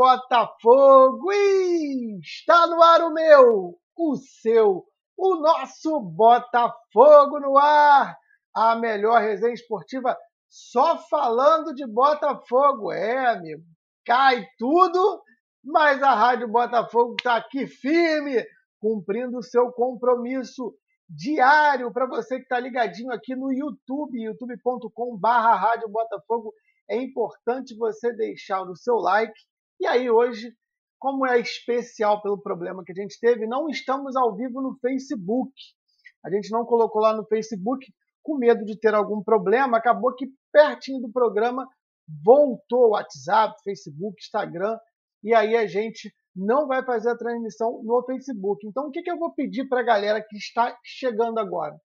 Botafogo! está no ar o meu, o seu, o nosso Botafogo no ar! A melhor resenha esportiva só falando de Botafogo. É, amigo, cai tudo, mas a Rádio Botafogo está aqui firme, cumprindo o seu compromisso diário para você que está ligadinho aqui no YouTube, youtube.com.br Rádio Botafogo. É importante você deixar o seu like. E aí, hoje, como é especial pelo problema que a gente teve, não estamos ao vivo no Facebook. A gente não colocou lá no Facebook com medo de ter algum problema. Acabou que pertinho do programa voltou o WhatsApp, Facebook, Instagram. E aí a gente não vai fazer a transmissão no Facebook. Então, o que, que eu vou pedir para a galera que está chegando agora?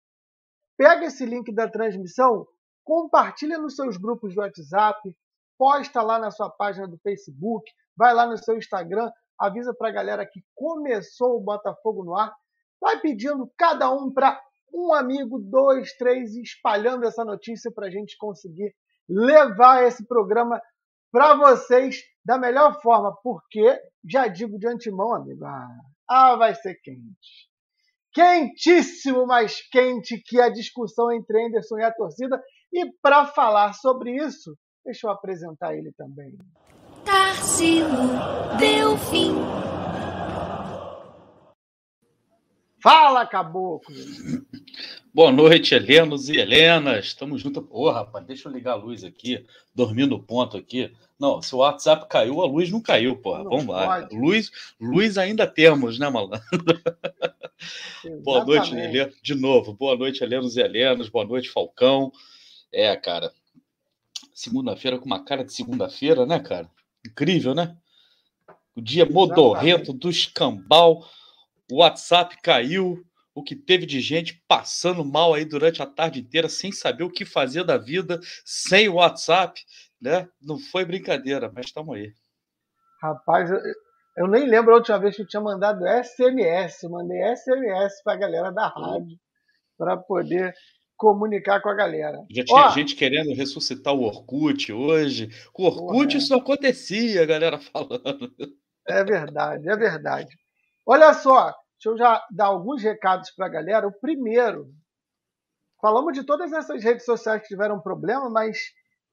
Pega esse link da transmissão, compartilha nos seus grupos do WhatsApp, posta lá na sua página do Facebook, vai lá no seu Instagram, avisa para a galera que começou o Botafogo no ar, vai pedindo cada um para um amigo, dois, três, espalhando essa notícia para a gente conseguir levar esse programa para vocês da melhor forma, porque já digo de antemão, amigo, ah, ah, vai ser quente. Quentíssimo, mais quente que a discussão entre Anderson e a torcida. E para falar sobre isso, deixa eu apresentar ele também. Tarsilo deu fim. Fala, caboclo! Boa noite, Helenos e Helenas. Estamos juntos. Ô, oh, rapaz, deixa eu ligar a luz aqui. Dormindo ponto aqui. Não, se o WhatsApp caiu, a luz não caiu, porra. Não Vamos lá. Luz, luz ainda temos, né, malandro? boa noite, Helena. De novo, boa noite, Helenos e Helenas. Boa noite, Falcão. É, cara. Segunda-feira com uma cara de segunda-feira, né, cara? Incrível, né? O dia modorrento do escambau. O WhatsApp caiu o que teve de gente passando mal aí durante a tarde inteira, sem saber o que fazer da vida, sem o WhatsApp, né? Não foi brincadeira, mas estamos aí. Rapaz, eu, eu, nem lembro a última vez que eu tinha mandado SMS. Eu mandei SMS para a galera da rádio para poder comunicar com a galera. Já tinha Ó, gente querendo ressuscitar o Orkut hoje. Com o Orkut porra, isso acontecia, a galera falando. É verdade, é verdade. Olha só, deixa eu já dar alguns recados para a galera. O primeiro, falamos de todas essas redes sociais que tiveram problema, mas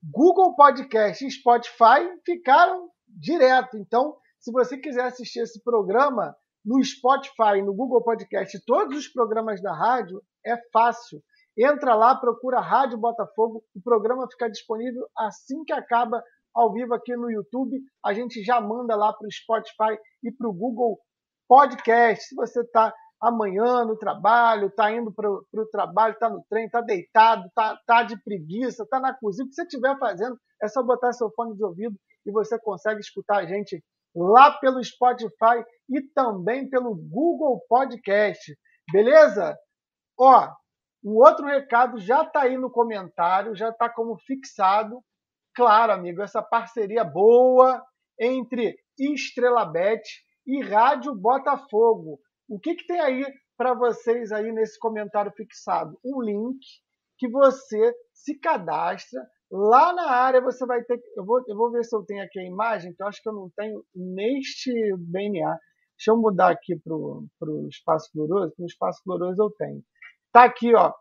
Google Podcast e Spotify ficaram direto. Então, se você quiser assistir esse programa no Spotify, no Google Podcast, todos os programas da rádio, é fácil. Entra lá, procura Rádio Botafogo, o programa fica disponível assim que acaba ao vivo aqui no YouTube. A gente já manda lá para o Spotify e para o Google Podcast. Se você está amanhã no trabalho, está indo para o trabalho, está no trem, está deitado, está tá de preguiça, está na cozinha, o que você estiver fazendo, é só botar seu fone de ouvido e você consegue escutar a gente lá pelo Spotify e também pelo Google Podcast. Beleza? Ó, um outro recado já está aí no comentário, já está como fixado. Claro, amigo, essa parceria boa entre Estrela Bet e Rádio Botafogo. O que, que tem aí para vocês aí nesse comentário fixado? Um link que você se cadastra. Lá na área você vai ter. Eu vou, eu vou ver se eu tenho aqui a imagem, que eu acho que eu não tenho neste BNA. Deixa eu mudar aqui para o espaço glorioso. No espaço glorioso eu tenho. Tá aqui, ó.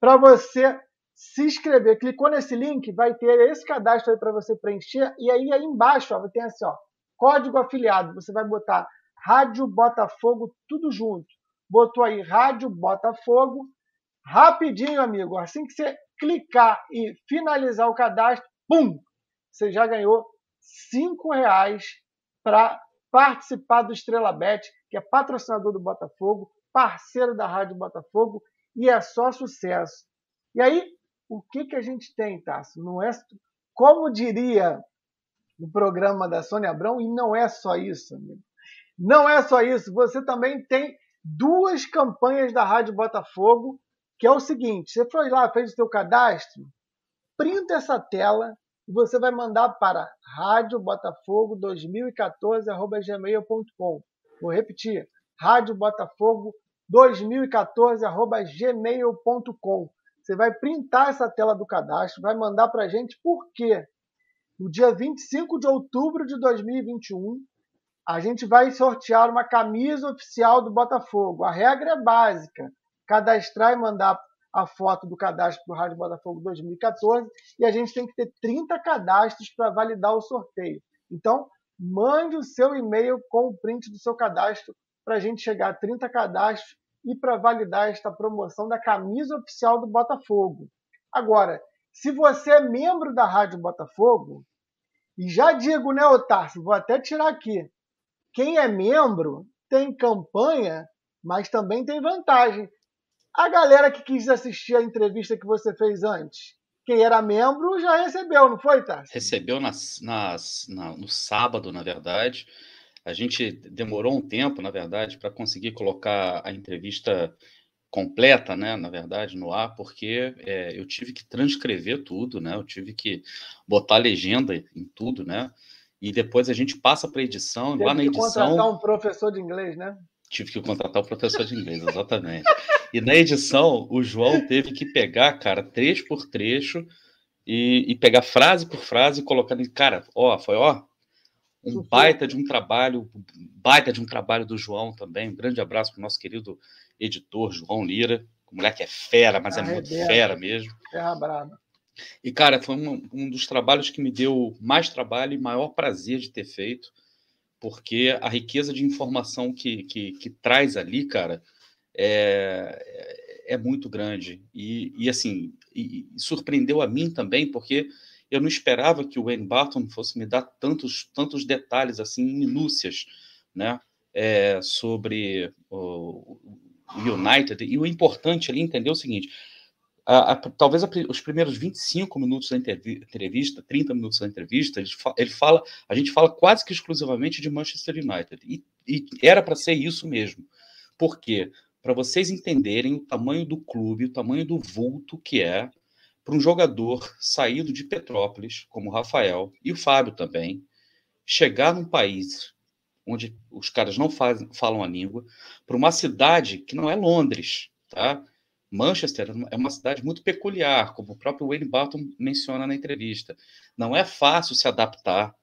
Para você se inscrever. Clicou nesse link, vai ter esse cadastro aí para você preencher. E aí, aí embaixo, ó, tem assim, ó, código afiliado. Você vai botar Rádio Botafogo, tudo junto. Botou aí Rádio Botafogo. Rapidinho, amigo. Assim que você clicar e finalizar o cadastro, pum! Você já ganhou cinco reais para participar do Estrela Bet, que é patrocinador do Botafogo, parceiro da Rádio Botafogo, e é só sucesso. E aí, o que, que a gente tem, Tássio? Não é, como diria no programa da Sônia Abrão, e não é só isso, amigo. Não é só isso, você também tem duas campanhas da Rádio Botafogo, que é o seguinte: você foi lá, fez o seu cadastro, printa essa tela e você vai mandar para radiobotafogo2014@gmail.com. Vou repetir: radiobotafogo2014@gmail.com. Você vai printar essa tela do cadastro, vai mandar para a gente, por quê? no dia 25 de outubro de 2021, a gente vai sortear uma camisa oficial do Botafogo. A regra é básica: cadastrar e mandar a foto do cadastro do Rádio Botafogo 2014 e a gente tem que ter 30 cadastros para validar o sorteio. Então, mande o seu e-mail com o print do seu cadastro para a gente chegar a 30 cadastros e para validar esta promoção da camisa oficial do Botafogo. Agora, se você é membro da Rádio Botafogo, e já digo, né, Otácio, vou até tirar aqui. Quem é membro tem campanha, mas também tem vantagem. A galera que quis assistir a entrevista que você fez antes, quem era membro já recebeu, não foi, Tarso? Recebeu nas, nas, na, no sábado, na verdade. A gente demorou um tempo, na verdade, para conseguir colocar a entrevista completa, né, na verdade, no ar, porque é, eu tive que transcrever tudo, né, eu tive que botar legenda em tudo, né, e depois a gente passa para edição, Teve lá na edição... Tive que contratar um professor de inglês, né? Tive que contratar um professor de inglês, exatamente. e na edição, o João teve que pegar, cara, trecho por trecho e, e pegar frase por frase e colocar... Cara, ó, foi, ó, um baita de um trabalho, baita de um trabalho do João também. Um grande abraço para o nosso querido editor João Lira. O moleque é fera, mas é muito fera mesmo. Terra brava. E, cara, foi um, um dos trabalhos que me deu mais trabalho e maior prazer de ter feito, porque a riqueza de informação que, que, que traz ali, cara, é, é, é muito grande. E, e assim, e, e surpreendeu a mim também, porque eu não esperava que o Wayne Barton fosse me dar tantos, tantos detalhes, assim, minúcias, né, é, sobre o, United. E o importante ali entender o seguinte: a, a, talvez a, os primeiros 25 minutos da entrevista, 30 minutos da entrevista, ele, fa, ele, fala, a gente fala quase que exclusivamente de Manchester United. E, e era para ser isso mesmo. Por quê? Para vocês entenderem o tamanho do clube, o tamanho do vulto que é, para um jogador saído de Petrópolis, como o Rafael e o Fábio também, chegar num país onde os caras não falam a língua, para uma cidade que não é Londres, tá? Manchester é uma cidade muito peculiar, como o próprio Wayne Barton menciona na entrevista. Não é fácil se adaptar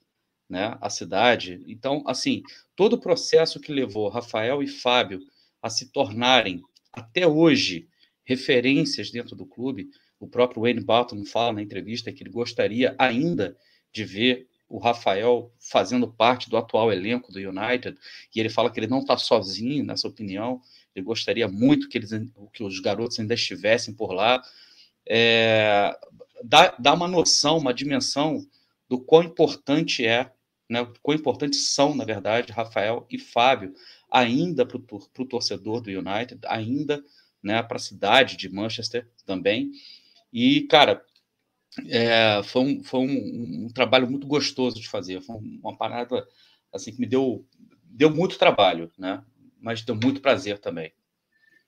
né, à cidade. Então, assim, todo o processo que levou Rafael e Fábio a se tornarem, até hoje, referências dentro do clube, o próprio Wayne Barton fala na entrevista que ele gostaria ainda de ver o Rafael fazendo parte do atual elenco do United, e ele fala que ele não está sozinho nessa opinião, ele gostaria muito que, eles, que os garotos ainda estivessem por lá. É, dá, dá uma noção, uma dimensão do quão importante é, né, quão importantes são, na verdade, Rafael e Fábio, ainda para o torcedor do United, ainda né, para a cidade de Manchester também. E, cara, é, foi, um, foi um, um, trabalho muito gostoso de fazer. Foi uma parada assim que me deu, deu muito trabalho, né? Mas deu muito prazer também.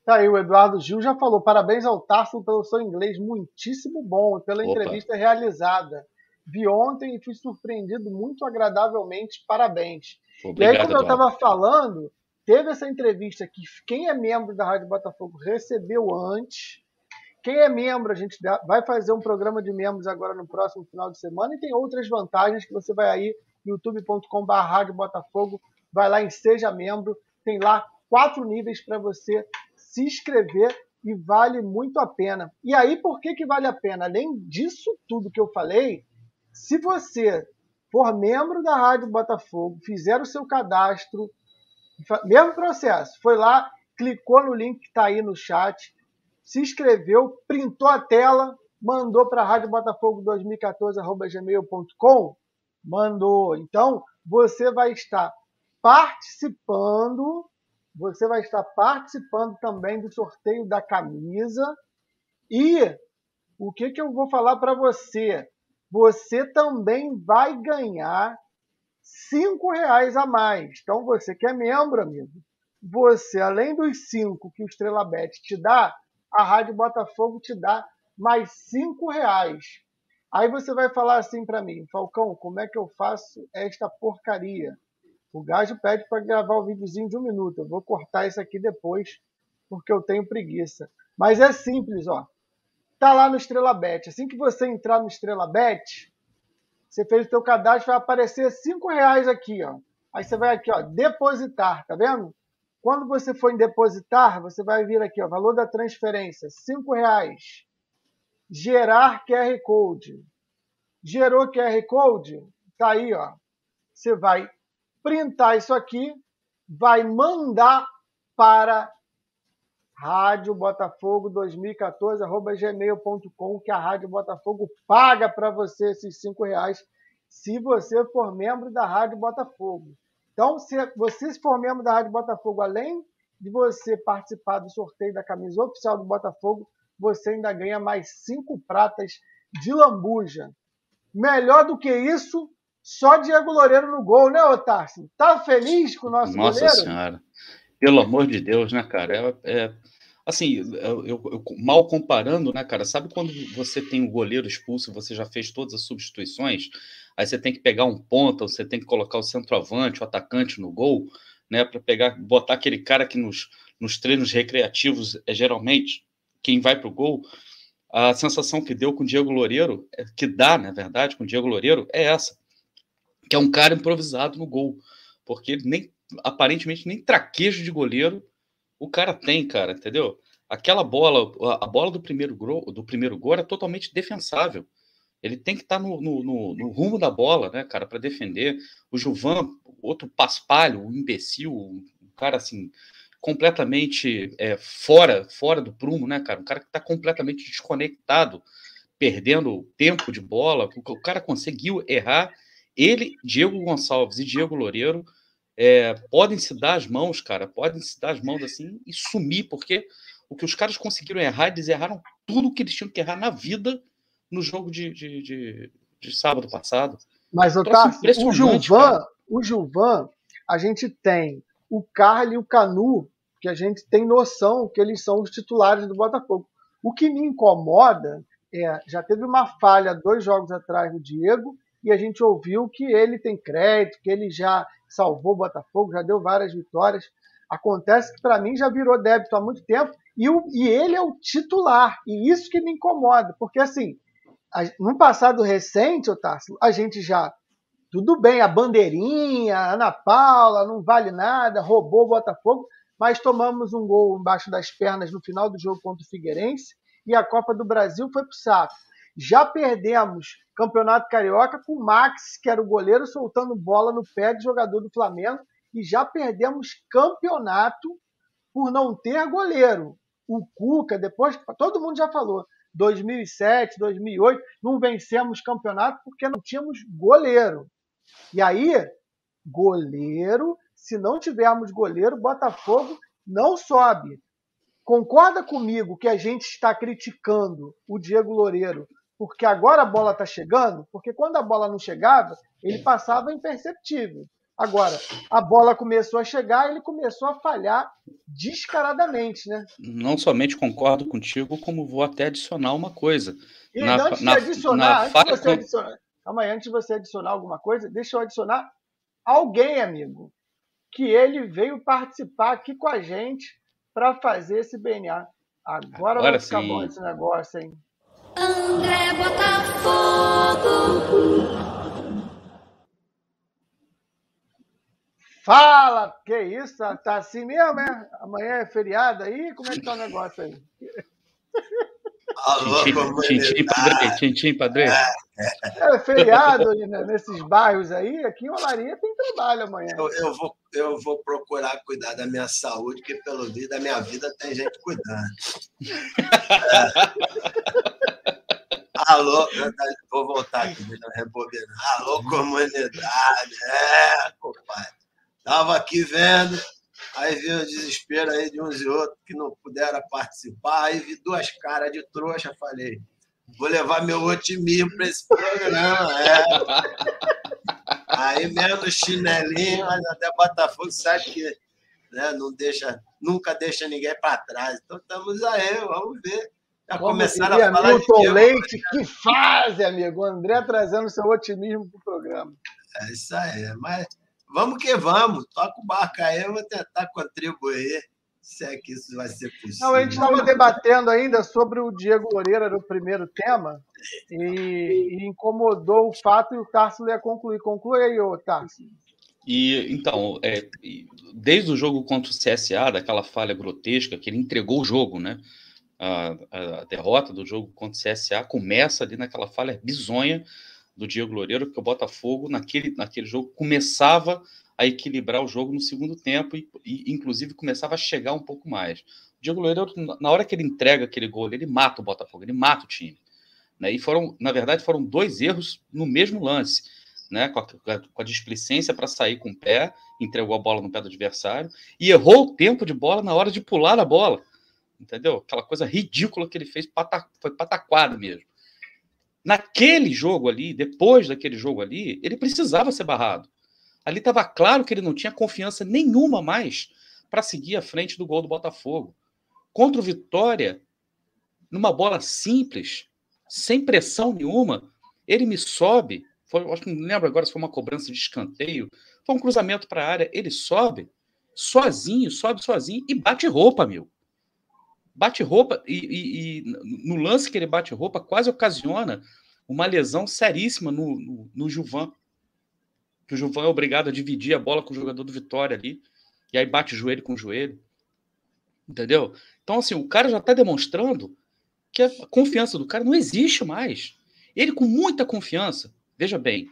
Tá aí, o Eduardo Gil já falou. Parabéns ao Tarso pelo seu inglês muitíssimo bom e pela Opa. entrevista realizada. Vi ontem e fui surpreendido muito agradavelmente. Parabéns. Obrigado, e aí, como eu estava falando, teve essa entrevista que quem é membro da Rádio Botafogo recebeu antes quem é membro, a gente vai fazer um programa de membros agora no próximo final de semana e tem outras vantagens que você vai aí youtube.com.br Botafogo, vai lá em Seja Membro, tem lá quatro níveis para você se inscrever e vale muito a pena. E aí, por que, que vale a pena? Além disso tudo que eu falei, se você for membro da Rádio Botafogo, fizer o seu cadastro, mesmo processo, foi lá, clicou no link que está aí no chat, se inscreveu, printou a tela, mandou para Rádio Botafogo 2014@gmail.com, mandou. Então, você vai estar participando, você vai estar participando também do sorteio da camisa e o que que eu vou falar para você? Você também vai ganhar cinco reais a mais. Então, você que é membro, amigo, você, além dos cinco que o Estrela Bet te dá, a Rádio Botafogo te dá mais cinco reais. Aí você vai falar assim para mim, Falcão, como é que eu faço esta porcaria? O Gajo pede para gravar o um videozinho de um minuto. Eu vou cortar isso aqui depois, porque eu tenho preguiça. Mas é simples, ó. Tá lá no Estrela Bet. Assim que você entrar no Estrela Bet, Você fez o seu cadastro, vai aparecer cinco reais aqui, ó. Aí você vai aqui, ó, depositar, tá vendo? Quando você for em depositar, você vai vir aqui, ó, valor da transferência, cinco reais. Gerar QR Code. Gerou QR Code? Tá aí, ó. Você vai printar isso aqui, vai mandar para Rádio Botafogo 2014 gmail.com que a Rádio Botafogo paga para você esses cinco reais se você for membro da Rádio Botafogo. Então, se você for membro da Rádio Botafogo, além de você participar do sorteio da camisa oficial do Botafogo, você ainda ganha mais cinco pratas de lambuja. Melhor do que isso, só Diego Loureiro no gol, né, Otárcio? Tá feliz com o nosso Nossa goleiro? Senhora. Pelo amor de Deus, né, cara? É, é assim, eu, eu, eu, mal comparando, né, cara? Sabe quando você tem o goleiro expulso, você já fez todas as substituições, aí você tem que pegar um ponta, você tem que colocar o centroavante, o atacante no gol, né, para pegar, botar aquele cara que nos, nos treinos recreativos é geralmente quem vai para o gol. A sensação que deu com o Diego Loureiro, é, que dá, na verdade, com o Diego Loureiro, é essa, que é um cara improvisado no gol, porque nem aparentemente nem traquejo de goleiro o cara tem, cara, entendeu? Aquela bola, a bola do primeiro gol, do primeiro gol era totalmente defensável. Ele tem que estar tá no, no, no, no, rumo da bola, né, cara, para defender. O Juvan, outro paspalho, um imbecil, um cara assim, completamente é, fora, fora do prumo, né, cara? Um cara que está completamente desconectado, perdendo tempo de bola. O cara conseguiu errar. Ele, Diego Gonçalves e Diego Loureiro é, podem se dar as mãos, cara, podem se dar as mãos assim e sumir, porque o que os caras conseguiram errar, eles erraram tudo o que eles tinham que errar na vida no jogo de, de, de, de sábado passado. Mas, Otávio, o Gilvan, o Gilvan, a gente tem o Carly e o Canu, que a gente tem noção que eles são os titulares do Botafogo. O que me incomoda é, já teve uma falha dois jogos atrás do Diego, e a gente ouviu que ele tem crédito, que ele já salvou o Botafogo, já deu várias vitórias. Acontece que para mim já virou débito há muito tempo e, o, e ele é o titular. E isso que me incomoda, porque assim, no passado recente, Otácio, a gente já. Tudo bem, a bandeirinha, a Ana Paula, não vale nada, roubou o Botafogo, mas tomamos um gol embaixo das pernas no final do jogo contra o Figueirense e a Copa do Brasil foi para o saco. Já perdemos Campeonato Carioca com o Max, que era o goleiro, soltando bola no pé de jogador do Flamengo. E já perdemos campeonato por não ter goleiro. O Cuca, depois, todo mundo já falou, 2007, 2008, não vencemos campeonato porque não tínhamos goleiro. E aí, goleiro, se não tivermos goleiro, Botafogo não sobe. Concorda comigo que a gente está criticando o Diego Loureiro porque agora a bola está chegando, porque quando a bola não chegava, ele passava imperceptível. Agora, a bola começou a chegar, ele começou a falhar descaradamente, né? Não somente concordo contigo, como vou até adicionar uma coisa. E na, antes na, de adicionar, antes de você adicionar, calma aí, antes de você adicionar alguma coisa, deixa eu adicionar alguém, amigo, que ele veio participar aqui com a gente para fazer esse BNA. Agora, Agora vai ficar sim. bom esse negócio, hein? André Botafogo. Fala, que isso? Tá, tá assim mesmo, é? Amanhã é feriado aí? Como é que tá o negócio aí? Alô, Tintim, Padre, Tintim, Padre. É feriado né, nesses bairros aí. Aqui em Olaria tem trabalho amanhã. Eu, eu, vou, eu vou procurar cuidar da minha saúde, porque pelo visto da minha vida tem gente cuidando. É. Alô, vou voltar aqui, eu rebobinar. Alô, comunidade. É, compadre. Tava aqui vendo, aí vi o desespero aí de uns e outros que não puderam participar, aí vi duas caras de trouxa, falei, vou levar meu otimismo para esse programa. É. Aí menos chinelinho, mas até Botafogo sabe que né, não deixa, nunca deixa ninguém para trás. Então estamos aí, vamos ver. Já começaram a falar Milton de Leite, que fase, amigo. O André trazendo seu otimismo para o programa. É isso aí. Mas vamos que vamos. Toca o barco aí, eu vou tentar contribuir. Se é que isso vai ser possível. Não, a gente estava debatendo ainda sobre o Diego Moreira no primeiro tema e, e incomodou o fato e o Tarso ia concluir. Conclui aí, ô Tarso. E então, é, desde o jogo contra o CSA, daquela falha grotesca, que ele entregou o jogo, né? A, a, derrota do jogo contra o CSA começa ali naquela falha bizonha do Diego Loureiro, porque o Botafogo, naquele, naquele jogo, começava a equilibrar o jogo no segundo tempo e, e, inclusive, começava a chegar um pouco mais. O Diego Loureiro, na hora que ele entrega aquele gol, ele mata o Botafogo, ele mata o time. Né? E foram, na verdade, foram dois erros no mesmo lance. Né, com a, com a displicência para sair com o pé, entregou a bola no pé do adversário e errou o tempo de bola na hora de pular a bola entendeu? Aquela coisa ridícula que ele fez, pata, foi pataquada mesmo. Naquele jogo ali, depois daquele jogo ali, ele precisava ser barrado. Ali estava claro que ele não tinha confiança nenhuma mais para seguir à frente do gol do Botafogo. Contra o Vitória, numa bola simples, sem pressão nenhuma, ele me sobe. Foi, acho que não lembro agora se foi uma cobrança de escanteio, foi um cruzamento para a área. Ele sobe sozinho, sobe sozinho e bate roupa, meu bate roupa e, e, e, no lance que ele bate roupa quase ocasiona uma lesão seríssima no, no, no Juvan. Que o Juvan é obrigado a dividir a bola com o jogador do Vitória ali. E aí bate joelho com joelho. Entendeu? Então, assim, o cara já está demonstrando que a confiança do cara não existe mais. Ele com muita confiança, veja bem,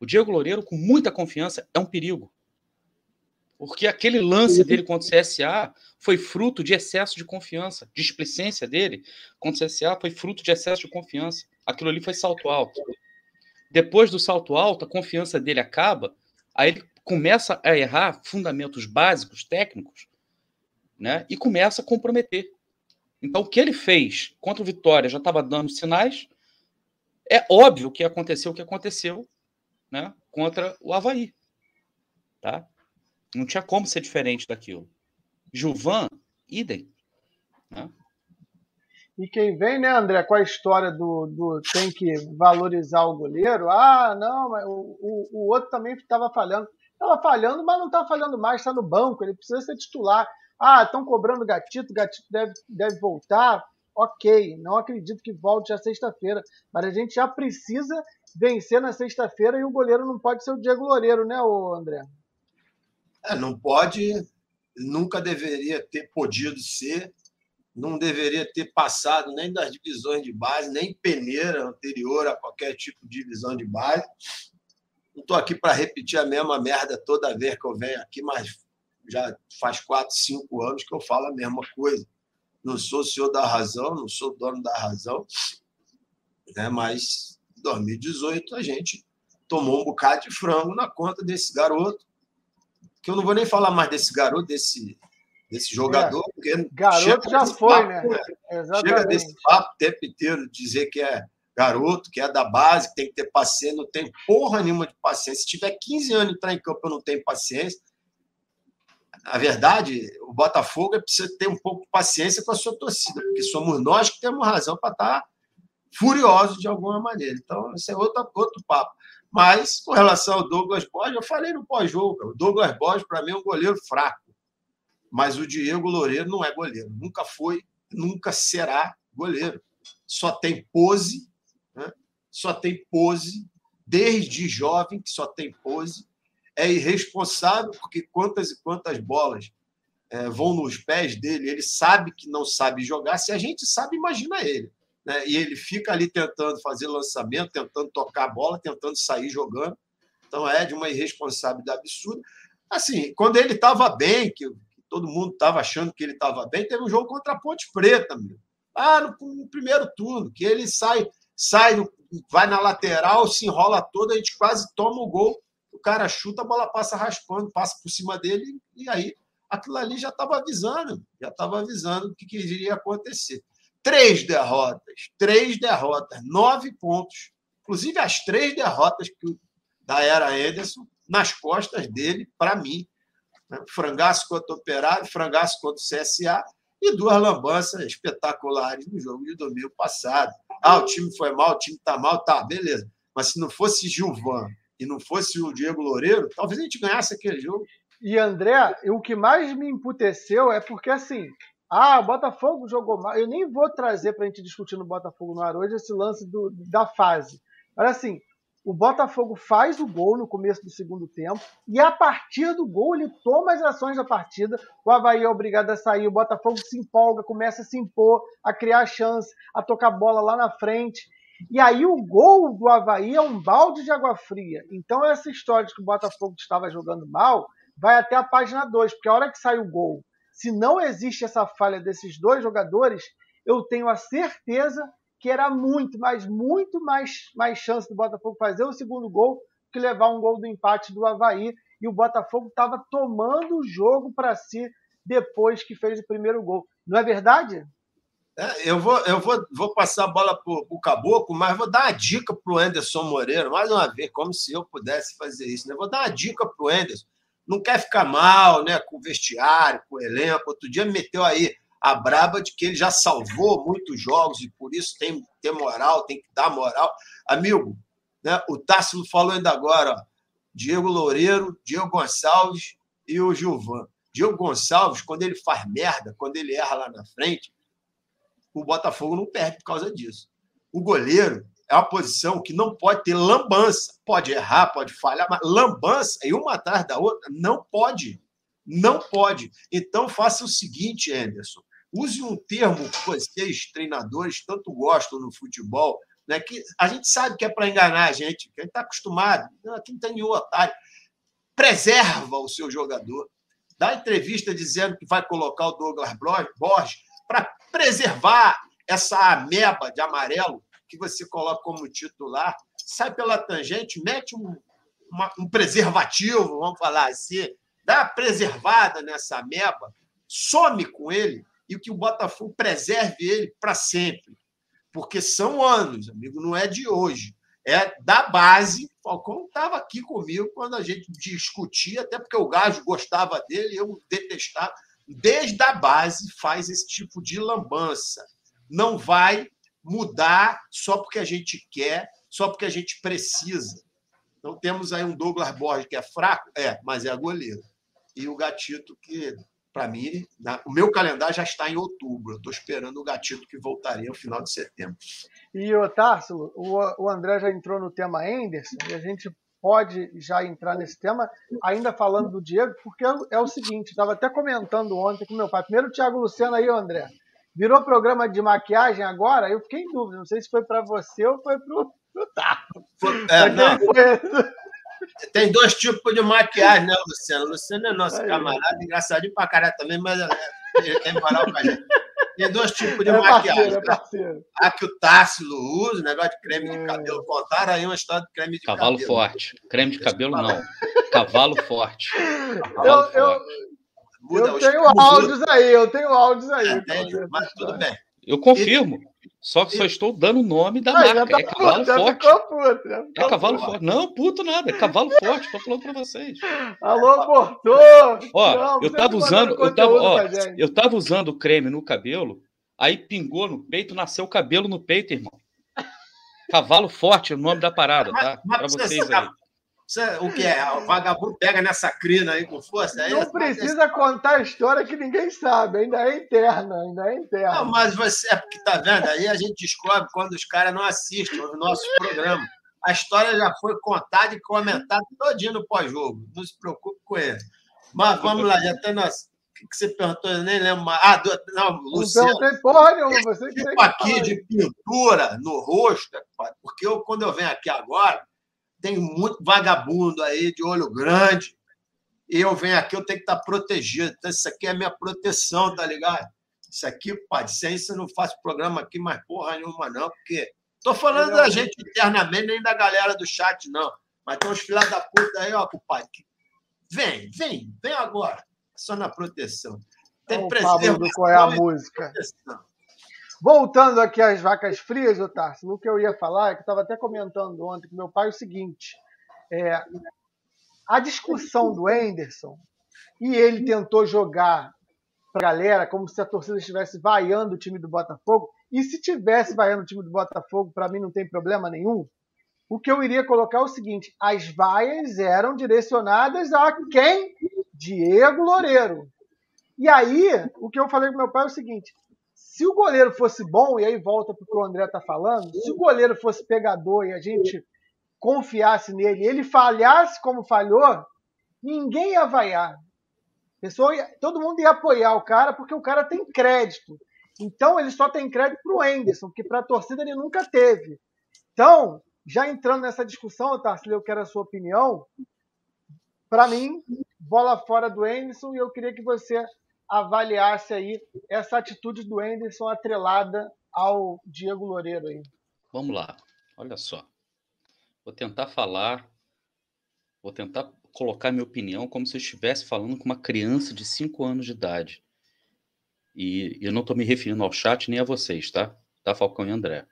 o Diego Loureiro com muita confiança é um perigo. Porque aquele lance dele contra o CSA foi fruto de excesso de confiança. Displicência dele contra o CSA foi fruto de excesso de confiança. Aquilo ali foi salto alto. Depois do salto alto, a confiança dele acaba, aí ele começa a errar fundamentos básicos, técnicos, né? E começa a comprometer. Então, o que ele fez contra o Vitória já estava dando sinais. É óbvio que aconteceu o que aconteceu né, contra o Havaí. Tá? Não tinha como ser diferente daquilo. Juvan, idem. Né? E quem vem, né, André, com a história do, do tem que valorizar o goleiro, ah, não, mas o, o, o outro também estava falhando. Estava falhando, mas não está falhando mais, está no banco, ele precisa ser titular. Ah, estão cobrando gatito, gatito deve, deve voltar. Ok, não acredito que volte a sexta-feira, mas a gente já precisa vencer na sexta-feira e o goleiro não pode ser o Diego Loureiro, né, André? É, não pode, nunca deveria ter podido ser, não deveria ter passado nem das divisões de base, nem peneira anterior a qualquer tipo de divisão de base. Não estou aqui para repetir a mesma merda toda vez que eu venho aqui, mas já faz quatro, cinco anos que eu falo a mesma coisa. Não sou o senhor da razão, não sou dono da razão, né? mas em 2018 a gente tomou um bocado de frango na conta desse garoto que eu não vou nem falar mais desse garoto, desse, desse jogador, é, porque garoto já foi, papo, né? né? Chega desse papo o tempo inteiro dizer que é garoto, que é da base, que tem que ter paciência, não tem porra nenhuma de paciência. Se tiver 15 anos e entrar em campo, eu não tenho paciência. A verdade, o Botafogo é precisa ter um pouco de paciência com a sua torcida, porque somos nós que temos razão para estar furiosos de alguma maneira. Então, esse é outro, outro papo. Mas, com relação ao Douglas Borges, eu falei no pós-jogo. O Douglas Borges, para mim, é um goleiro fraco. Mas o Diego Loureiro não é goleiro. Nunca foi, nunca será goleiro. Só tem pose, né? só tem pose, desde jovem que só tem pose. É irresponsável, porque quantas e quantas bolas é, vão nos pés dele, ele sabe que não sabe jogar. Se a gente sabe, imagina ele né? e ele fica ali tentando fazer lançamento, tentando tocar a bola, tentando sair jogando. Então é de uma irresponsabilidade absurda. Assim, quando ele estava bem, que todo mundo estava achando que ele estava bem, teve um jogo contra a Ponte Preta, meu. Ah, no, no primeiro turno, que ele sai, sai, vai na lateral, se enrola todo, a gente quase toma o gol. O cara chuta, a bola passa raspando, passa por cima dele, e aí aquilo ali já estava avisando, já estava avisando o que, que iria acontecer. Três derrotas, três derrotas, nove pontos. Inclusive as três derrotas que, da era Ederson nas costas dele, para mim. Né? Frangaço contra o Operário, frangaço contra o CSA e duas lambanças espetaculares no jogo de domingo passado. Ah, o time foi mal, o time está mal, tá, beleza. Mas se não fosse Gilvan e não fosse o Diego Loureiro, talvez a gente ganhasse aquele jogo. e André, o que mais me emputeceu é porque assim, ah, o Botafogo jogou mal. Eu nem vou trazer para a gente discutir no Botafogo no ar hoje esse lance do, da fase. Mas assim, o Botafogo faz o gol no começo do segundo tempo e a partir do gol ele toma as ações da partida. O Havaí é obrigado a sair, o Botafogo se empolga, começa a se impor, a criar chance, a tocar bola lá na frente. E aí o gol do Havaí é um balde de água fria. Então essa história de que o Botafogo estava jogando mal vai até a página 2, porque a hora que sai o gol, se não existe essa falha desses dois jogadores, eu tenho a certeza que era muito, mas muito mais, mais chance do Botafogo fazer o segundo gol que levar um gol do empate do Havaí. E o Botafogo estava tomando o jogo para si depois que fez o primeiro gol. Não é verdade? É, eu vou, eu vou, vou passar a bola para o Caboclo, mas vou dar uma dica para o Anderson Moreira, mais uma vez, como se eu pudesse fazer isso. Né? Vou dar uma dica para o Anderson. Não quer ficar mal né, com o vestiário, com o elenco. Outro dia meteu aí a braba de que ele já salvou muitos jogos e por isso tem que ter moral, tem que dar moral. Amigo, né, o Tássilo falou ainda agora, ó, Diego Loureiro, Diego Gonçalves e o Gilvan. Diego Gonçalves, quando ele faz merda, quando ele erra lá na frente, o Botafogo não perde por causa disso. O goleiro é uma posição que não pode ter lambança. Pode errar, pode falhar, mas lambança e uma atrás da outra não pode. Não pode. Então faça o seguinte, Anderson use um termo que vocês, treinadores, tanto gostam no futebol, né, que a gente sabe que é para enganar a gente, que a gente está acostumado, aqui não tem nenhum otário. Preserva o seu jogador. Dá entrevista dizendo que vai colocar o Douglas Borges para preservar essa ameba de amarelo que você coloca como titular. Sai pela tangente, mete um, uma, um preservativo, vamos falar assim, dá uma preservada nessa ameba, some com ele e que o Botafogo preserve ele para sempre. Porque são anos, amigo, não é de hoje. É da base. O Falcão estava aqui comigo quando a gente discutia, até porque o Gajo gostava dele, eu detestava. Desde a base faz esse tipo de lambança. Não vai mudar só porque a gente quer, só porque a gente precisa. Então temos aí um Douglas Borges que é fraco, é, mas é goleiro. E o Gatito que para mim, na, o meu calendário já está em outubro. Estou esperando o gatito que voltaria no final de setembro. E o Társilo, o, André já entrou no tema Anderson, e a gente pode já entrar nesse tema, ainda falando do Diego, porque é, é o seguinte, estava até comentando ontem com meu pai. Primeiro o Thiago Luciano aí, André. Virou programa de maquiagem agora? Eu fiquei em dúvida, não sei se foi para você ou foi para o Tássilo. É, não. Foi... Tem dois tipos de maquiagem, né, Luciano? Luciano é nosso Aí. camarada, engraçadinho pra caralho também, mas é, ele tem moral com a gente. Tem dois tipos de é maquiagem. Parceiro, é né? A que o Tássilo usa, negócio de creme de cabelo. Contaram aí uma história de creme de Cavalo cabelo. Cavalo forte. Creme de cabelo, não. Cavalo forte. Cavalo eu, forte. Eu, eu tenho áudios aí, eu tenho áudios aí. É, mas tudo bem. Eu confirmo. Só que só estou dando o nome da ah, marca. Tá é cavalo forte. Puto, é cavalo forte. Não, puto nada. É cavalo forte. Estou falando para vocês. Alô, Porto! Ó, não, eu tava usando, eu tava, ó, eu tava usando creme no cabelo, aí pingou no peito, nasceu cabelo no peito, irmão. Cavalo forte é o nome da parada, tá? Para vocês aí. O que é? O vagabundo pega nessa crina aí com força? É não isso? precisa contar a história que ninguém sabe, ainda é interna, ainda é interna. Não, mas você é porque tá vendo? Aí a gente descobre quando os caras não assistem os nossos programas. A história já foi contada e comentada todinho no pós-jogo. Não se preocupe com ele. Mas vamos lá, já tem nosso. O que você perguntou? Eu nem lembro mais. Ah, do... não, Luciano. Não tem porra nenhuma. Você que tipo aqui de pintura no rosto, porque eu, quando eu venho aqui agora, tem muito vagabundo aí de olho grande. E eu venho aqui, eu tenho que estar protegido. Então, isso aqui é minha proteção, tá ligado? Isso aqui, pai, sem isso eu não faço programa aqui mais porra nenhuma, não, porque. Tô falando da gente internamente, nem da galera do chat, não. Mas tem uns filhos da puta aí, ó, compadre. Vem, vem, vem agora. Só na proteção. Tem preservação. Qual é a música? Proteção. Voltando aqui às vacas frias, Otácio, o que eu ia falar, é que eu estava até comentando ontem com meu pai, é o seguinte: é, a discussão do Anderson, e ele tentou jogar para a galera como se a torcida estivesse vaiando o time do Botafogo, e se tivesse vaiando o time do Botafogo, para mim não tem problema nenhum. O que eu iria colocar é o seguinte: as vaias eram direcionadas a quem Diego Loureiro. E aí, o que eu falei com meu pai é o seguinte: se o goleiro fosse bom, e aí volta para o que o André está falando, se o goleiro fosse pegador e a gente confiasse nele, ele falhasse como falhou, ninguém ia vaiar. Pessoa, todo mundo ia apoiar o cara porque o cara tem crédito. Então ele só tem crédito para o Anderson, que para a torcida ele nunca teve. Então, já entrando nessa discussão, Tarsila, eu quero a sua opinião. Para mim, bola fora do Anderson e eu queria que você avaliasse aí essa atitude do Anderson atrelada ao Diego Loureiro aí. Vamos lá, olha só. Vou tentar falar, vou tentar colocar minha opinião como se eu estivesse falando com uma criança de 5 anos de idade. E eu não estou me referindo ao chat nem a vocês, tá? Tá, Falcão e André.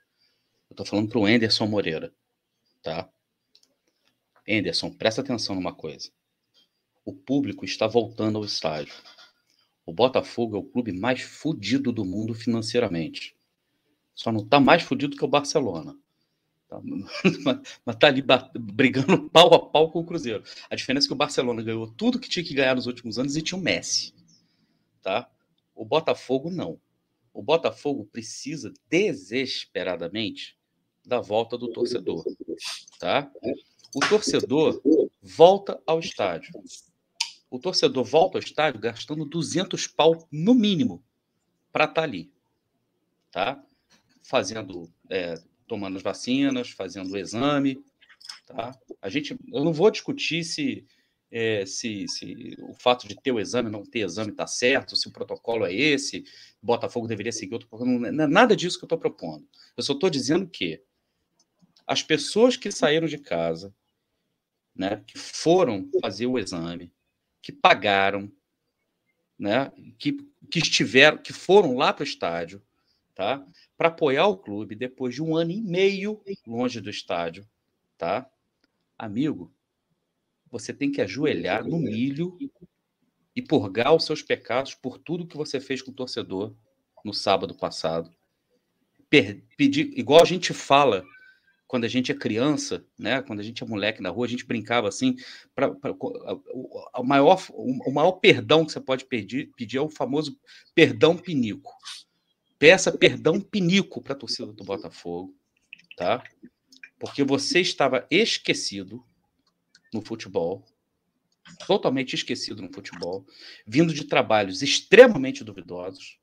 Eu estou falando para o Anderson Moreira, tá? Anderson, presta atenção numa coisa. O público está voltando ao estádio. O Botafogo é o clube mais fudido do mundo financeiramente. Só não está mais fudido que o Barcelona. Tá? Mas está ali brigando pau a pau com o Cruzeiro. A diferença é que o Barcelona ganhou tudo que tinha que ganhar nos últimos anos e tinha o Messi. Tá? O Botafogo não. O Botafogo precisa desesperadamente da volta do torcedor, tá? O torcedor volta ao estádio. O torcedor volta ao estádio gastando 200 pau no mínimo para estar tá ali, tá? Fazendo, é, tomando as vacinas, fazendo o exame, tá? A gente, eu não vou discutir se é, se, se, o fato de ter o exame, não ter exame está certo, se o protocolo é esse, Botafogo deveria seguir outro protocolo. Não é nada disso que eu estou propondo. Eu só estou dizendo que as pessoas que saíram de casa, né, que foram fazer o exame, que pagaram, né, que, que estiveram, que foram lá para o estádio, tá, para apoiar o clube depois de um ano e meio longe do estádio, tá, amigo, você tem que ajoelhar no milho e purgar os seus pecados por tudo que você fez com o torcedor no sábado passado. pedir, igual a gente fala quando a gente é criança, né? Quando a gente é moleque na rua, a gente brincava assim. Pra, pra o, maior, o, maior perdão que você pode pedir, pedir é o famoso perdão pinico. Peça perdão pinico para a torcida do Botafogo, tá? Porque você estava esquecido no futebol, totalmente esquecido no futebol, vindo de trabalhos extremamente duvidosos.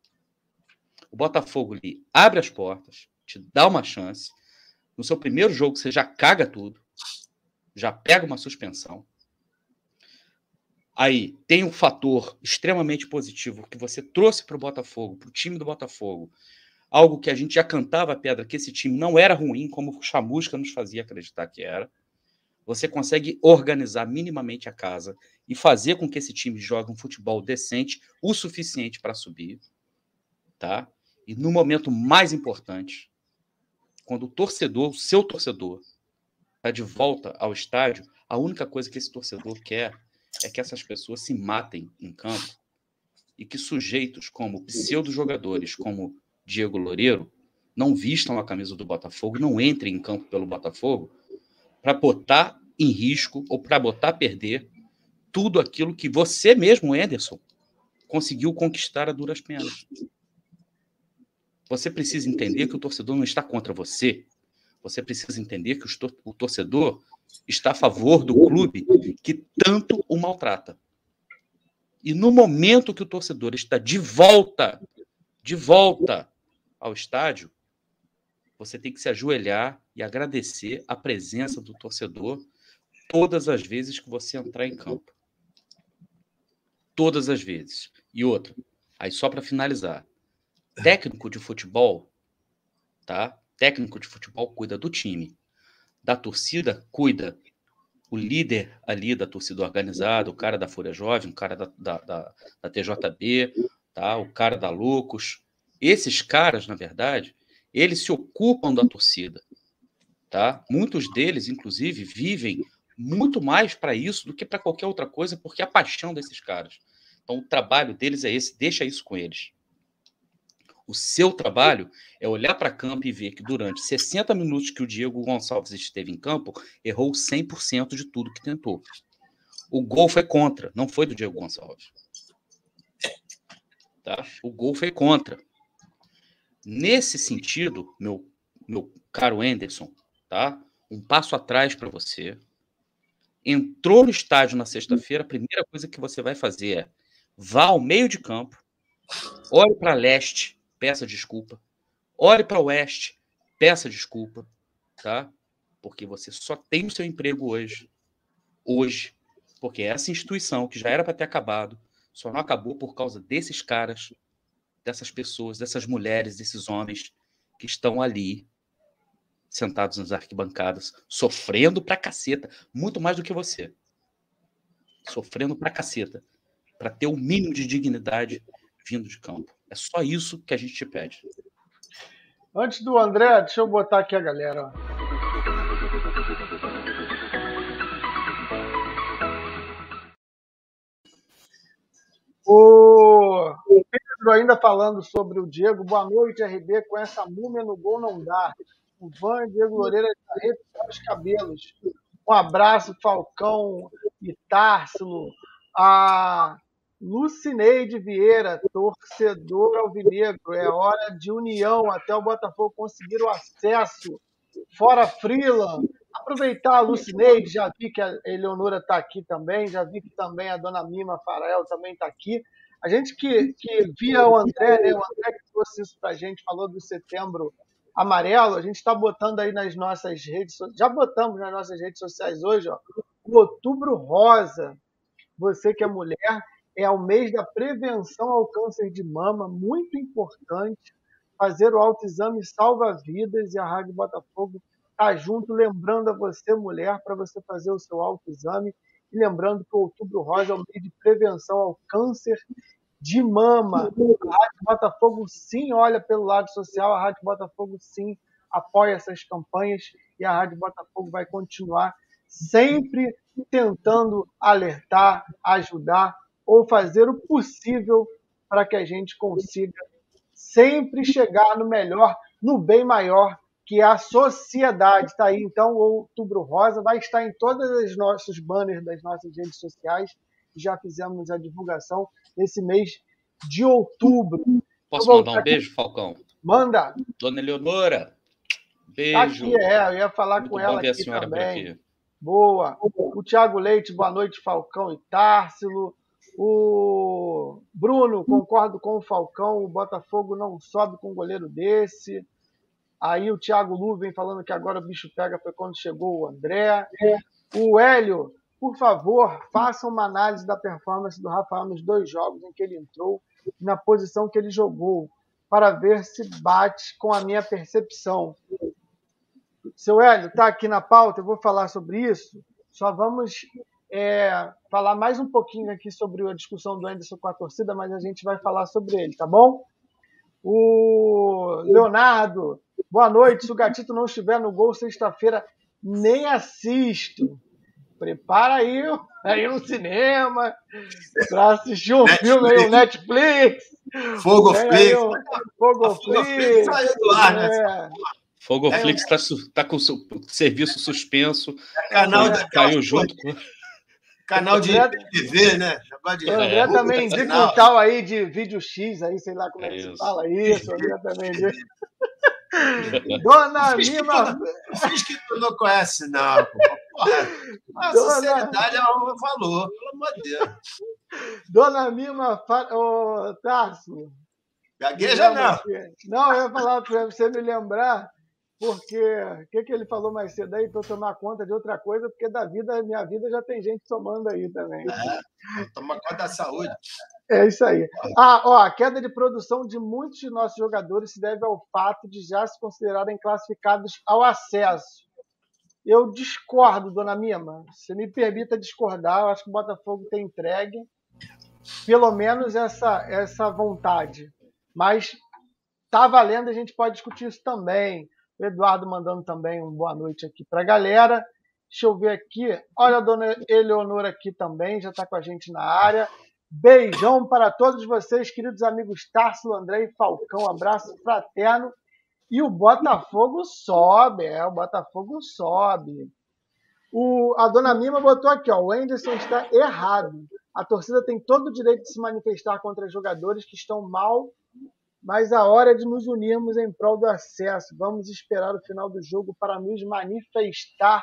O Botafogo lhe abre as portas, te dá uma chance. No seu primeiro jogo, você já caga tudo, já pega uma suspensão. Aí tem um fator extremamente positivo que você trouxe para o Botafogo, para o time do Botafogo, algo que a gente já cantava a pedra, que esse time não era ruim, como o Chamusca nos fazia acreditar que era você consegue organizar minimamente a casa e fazer com que esse time jogue um futebol decente o suficiente para subir, tá? E no momento mais importante, quando o torcedor, o seu torcedor, está de volta ao estádio, a única coisa que esse torcedor quer é que essas pessoas se matem em campo e que sujeitos como pseudo-jogadores, como Diego Loureiro, não vistam a camisa do Botafogo, não entrem em campo pelo Botafogo, para botar em risco ou para botar a perder tudo aquilo que você mesmo, Anderson, conseguiu conquistar a duras penas. Você precisa entender que o torcedor não está contra você. Você precisa entender que o torcedor está a favor do clube que tanto o maltrata. E no momento que o torcedor está de volta, de volta ao estádio, você tem que se ajoelhar e agradecer a presença do torcedor todas as vezes que você entrar em campo. Todas as vezes. E outra, aí só para finalizar, técnico de futebol, tá? Técnico de futebol cuida do time. Da torcida, cuida o líder ali da torcida organizada, o cara da Fúria Jovem, o cara da, da, da, da TJB, tá? o cara da Loucos. Esses caras, na verdade, eles se ocupam da torcida, tá? Muitos deles, inclusive, vivem muito mais para isso do que para qualquer outra coisa, porque a paixão desses caras. Então, o trabalho deles é esse, deixa isso com eles. O seu trabalho é olhar para campo e ver que durante 60 minutos que o Diego Gonçalves esteve em campo, errou 100% de tudo que tentou. O gol foi contra, não foi do Diego Gonçalves. Tá? O gol foi contra. Nesse sentido, meu, meu caro Anderson, tá? um passo atrás para você. Entrou no estádio na sexta-feira, a primeira coisa que você vai fazer é vá ao meio de campo, olhe para leste, peça desculpa, olhe para oeste, peça desculpa, tá? Porque você só tem o seu emprego hoje. Hoje. Porque essa instituição, que já era para ter acabado, só não acabou por causa desses caras, dessas pessoas, dessas mulheres, desses homens que estão ali sentados nas arquibancadas, sofrendo pra caceta, muito mais do que você. Sofrendo pra caceta, para ter o um mínimo de dignidade vindo de campo. É só isso que a gente te pede. Antes do André, deixa eu botar aqui a galera. O Pedro ainda falando sobre o Diego. Boa noite, RB. Com essa múmia no gol não dá o Van Diego Loureira arrepiar os cabelos. Um abraço, Falcão e Társilo. A Lucineide Vieira, torcedor alvinegro. É hora de união até o Botafogo conseguir o acesso. Fora Freeland. Aproveitar a Lucineide, já vi que a Eleonora está aqui também, já vi que também a dona Mima Farel também está aqui. A gente que, que via o André, né? O André que trouxe isso para a gente, falou do setembro amarelo, a gente está botando aí nas nossas redes já botamos nas nossas redes sociais hoje, ó, o outubro rosa. Você que é mulher, é o mês da prevenção ao câncer de mama, muito importante. Fazer o autoexame salva vidas e a Rádio Botafogo está junto, lembrando a você, mulher, para você fazer o seu autoexame. E lembrando que o Outubro Rosa é o mês de prevenção ao câncer de mama. A Rádio Botafogo sim olha pelo lado social, a Rádio Botafogo sim apoia essas campanhas e a Rádio Botafogo vai continuar sempre tentando alertar, ajudar ou fazer o possível para que a gente consiga sempre chegar no melhor, no bem maior, que é a sociedade. Está aí, então, o Outubro Rosa vai estar em todos os nossos banners das nossas redes sociais. Já fizemos a divulgação esse mês de outubro. Posso mandar um aqui. beijo, Falcão? Manda. Dona Eleonora, beijo. Aqui, é, eu ia falar Muito com ela aqui também. Aqui. Boa. O Tiago Leite, boa noite, Falcão e Társilo. O Bruno, concordo com o Falcão, o Botafogo não sobe com um goleiro desse. Aí o Thiago Lu vem falando que agora o bicho pega foi quando chegou o André. O Hélio, por favor, façam uma análise da performance do Rafael nos dois jogos em que ele entrou e na posição que ele jogou, para ver se bate com a minha percepção. Seu Hélio, está aqui na pauta, eu vou falar sobre isso. Só vamos é, falar mais um pouquinho aqui sobre a discussão do Anderson com a torcida, mas a gente vai falar sobre ele, tá bom? O Leonardo, boa noite. Se o Gatito não estiver no gol sexta-feira, nem assisto prepara aí, aí no cinema para assistir um Netflix. filme aí, o Netflix. Fogo Flix. Fogo Flix. Do ar, né? É. Fogo Flix está tá com o serviço suspenso. É canal da caiu junto com canal de TV, né? De... André é, também indica um tal aí de vídeo X aí, sei lá como é, é que se fala isso. André também indica. Dona Mima. Fiz que tu não conhece, não. Porra, a Dona... sinceridade é um valor, pelo amor de Deus. Dona Mima, ô, Tarso. Gagueja não. Não, eu ia falar para você me lembrar, porque o que, que ele falou mais cedo aí, para eu tomar conta de outra coisa, porque da vida, minha vida já tem gente tomando aí também. É, toma conta da saúde. É isso aí. Ah, ó, a queda de produção de muitos de nossos jogadores se deve ao fato de já se considerarem classificados ao acesso. Eu discordo, dona Mima. Se me permita discordar, eu acho que o Botafogo tem entregue pelo menos essa, essa vontade. Mas tá valendo, a gente pode discutir isso também. O Eduardo mandando também uma boa noite aqui para a galera. Deixa eu ver aqui. Olha a dona Eleonora aqui também, já está com a gente na área. Beijão para todos vocês, queridos amigos Tarso, André e Falcão. Abraço fraterno. E o Botafogo sobe, é, o Botafogo sobe. O, a dona Mima botou aqui, ó, o Anderson está errado. A torcida tem todo o direito de se manifestar contra jogadores que estão mal, mas a hora é de nos unirmos em prol do acesso. Vamos esperar o final do jogo para nos manifestar.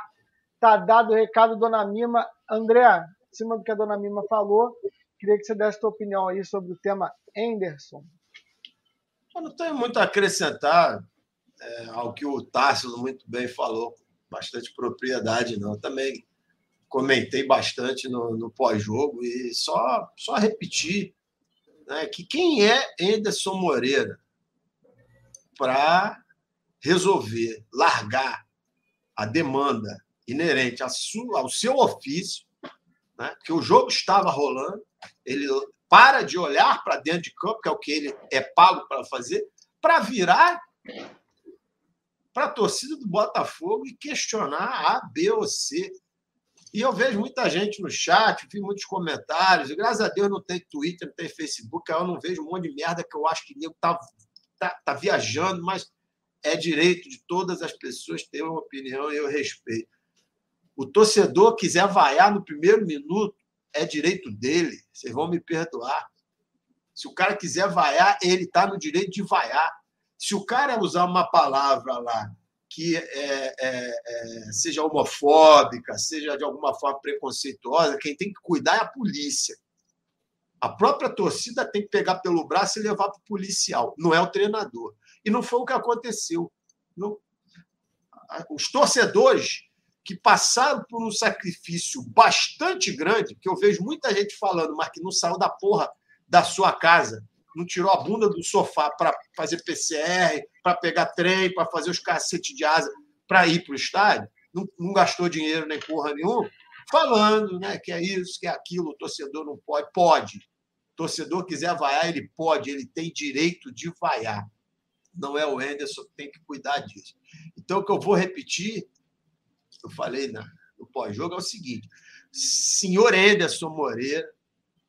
Tá dado o recado, dona Mima. André, em cima do que a dona Mima falou, queria que você desse sua opinião aí sobre o tema Anderson. Eu não tenho muito a acrescentar é, ao que o Tássio muito bem falou, bastante propriedade, não. Eu também comentei bastante no, no pós-jogo e só, só repetir né, que quem é Anderson Moreira para resolver, largar a demanda inerente ao seu ofício, né, que o jogo estava rolando, ele para de olhar para dentro de campo, que é o que ele é pago para fazer, para virar para a torcida do Botafogo e questionar A, B ou C. E eu vejo muita gente no chat, vi muitos comentários, e graças a Deus não tem Twitter, não tem Facebook, eu não vejo um monte de merda que eu acho que nego tá, tá, tá viajando, mas é direito de todas as pessoas ter uma opinião e eu respeito. O torcedor quiser vaiar no primeiro minuto, é direito dele. Vocês vão me perdoar. Se o cara quiser vaiar, ele está no direito de vaiar. Se o cara usar uma palavra lá que é, é, é, seja homofóbica, seja de alguma forma preconceituosa, quem tem que cuidar é a polícia. A própria torcida tem que pegar pelo braço e levar para o policial, não é o treinador. E não foi o que aconteceu. Não... Os torcedores que passaram por um sacrifício bastante grande, que eu vejo muita gente falando, mas que não saiu da porra da sua casa, não tirou a bunda do sofá para fazer PCR, para pegar trem, para fazer os cacete de asa para ir para o estádio, não, não, gastou dinheiro nem porra nenhuma, falando né, que é isso, que é aquilo, o torcedor não pode. Pode. O torcedor quiser vaiar, ele pode, ele tem direito de vaiar. Não é o Enderson que tem que cuidar disso. Então, o que eu vou repetir, eu falei no pós-jogo, é o seguinte: senhor Enderson Moreira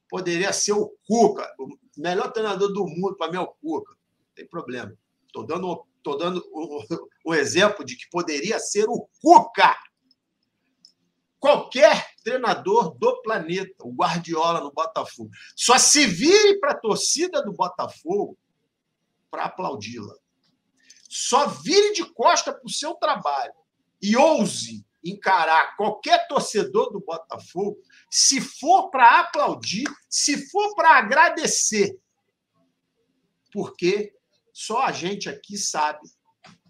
poderia ser o Cuca, o melhor treinador do mundo para mim é o Cuca. Não tem problema. Estou dando, tô dando o, o exemplo de que poderia ser o Cuca. Qualquer treinador do planeta, o Guardiola no Botafogo, só se vire para a torcida do Botafogo para aplaudi-la. Só vire de costa para o seu trabalho e ouse encarar qualquer torcedor do Botafogo, se for para aplaudir, se for para agradecer. Porque só a gente aqui sabe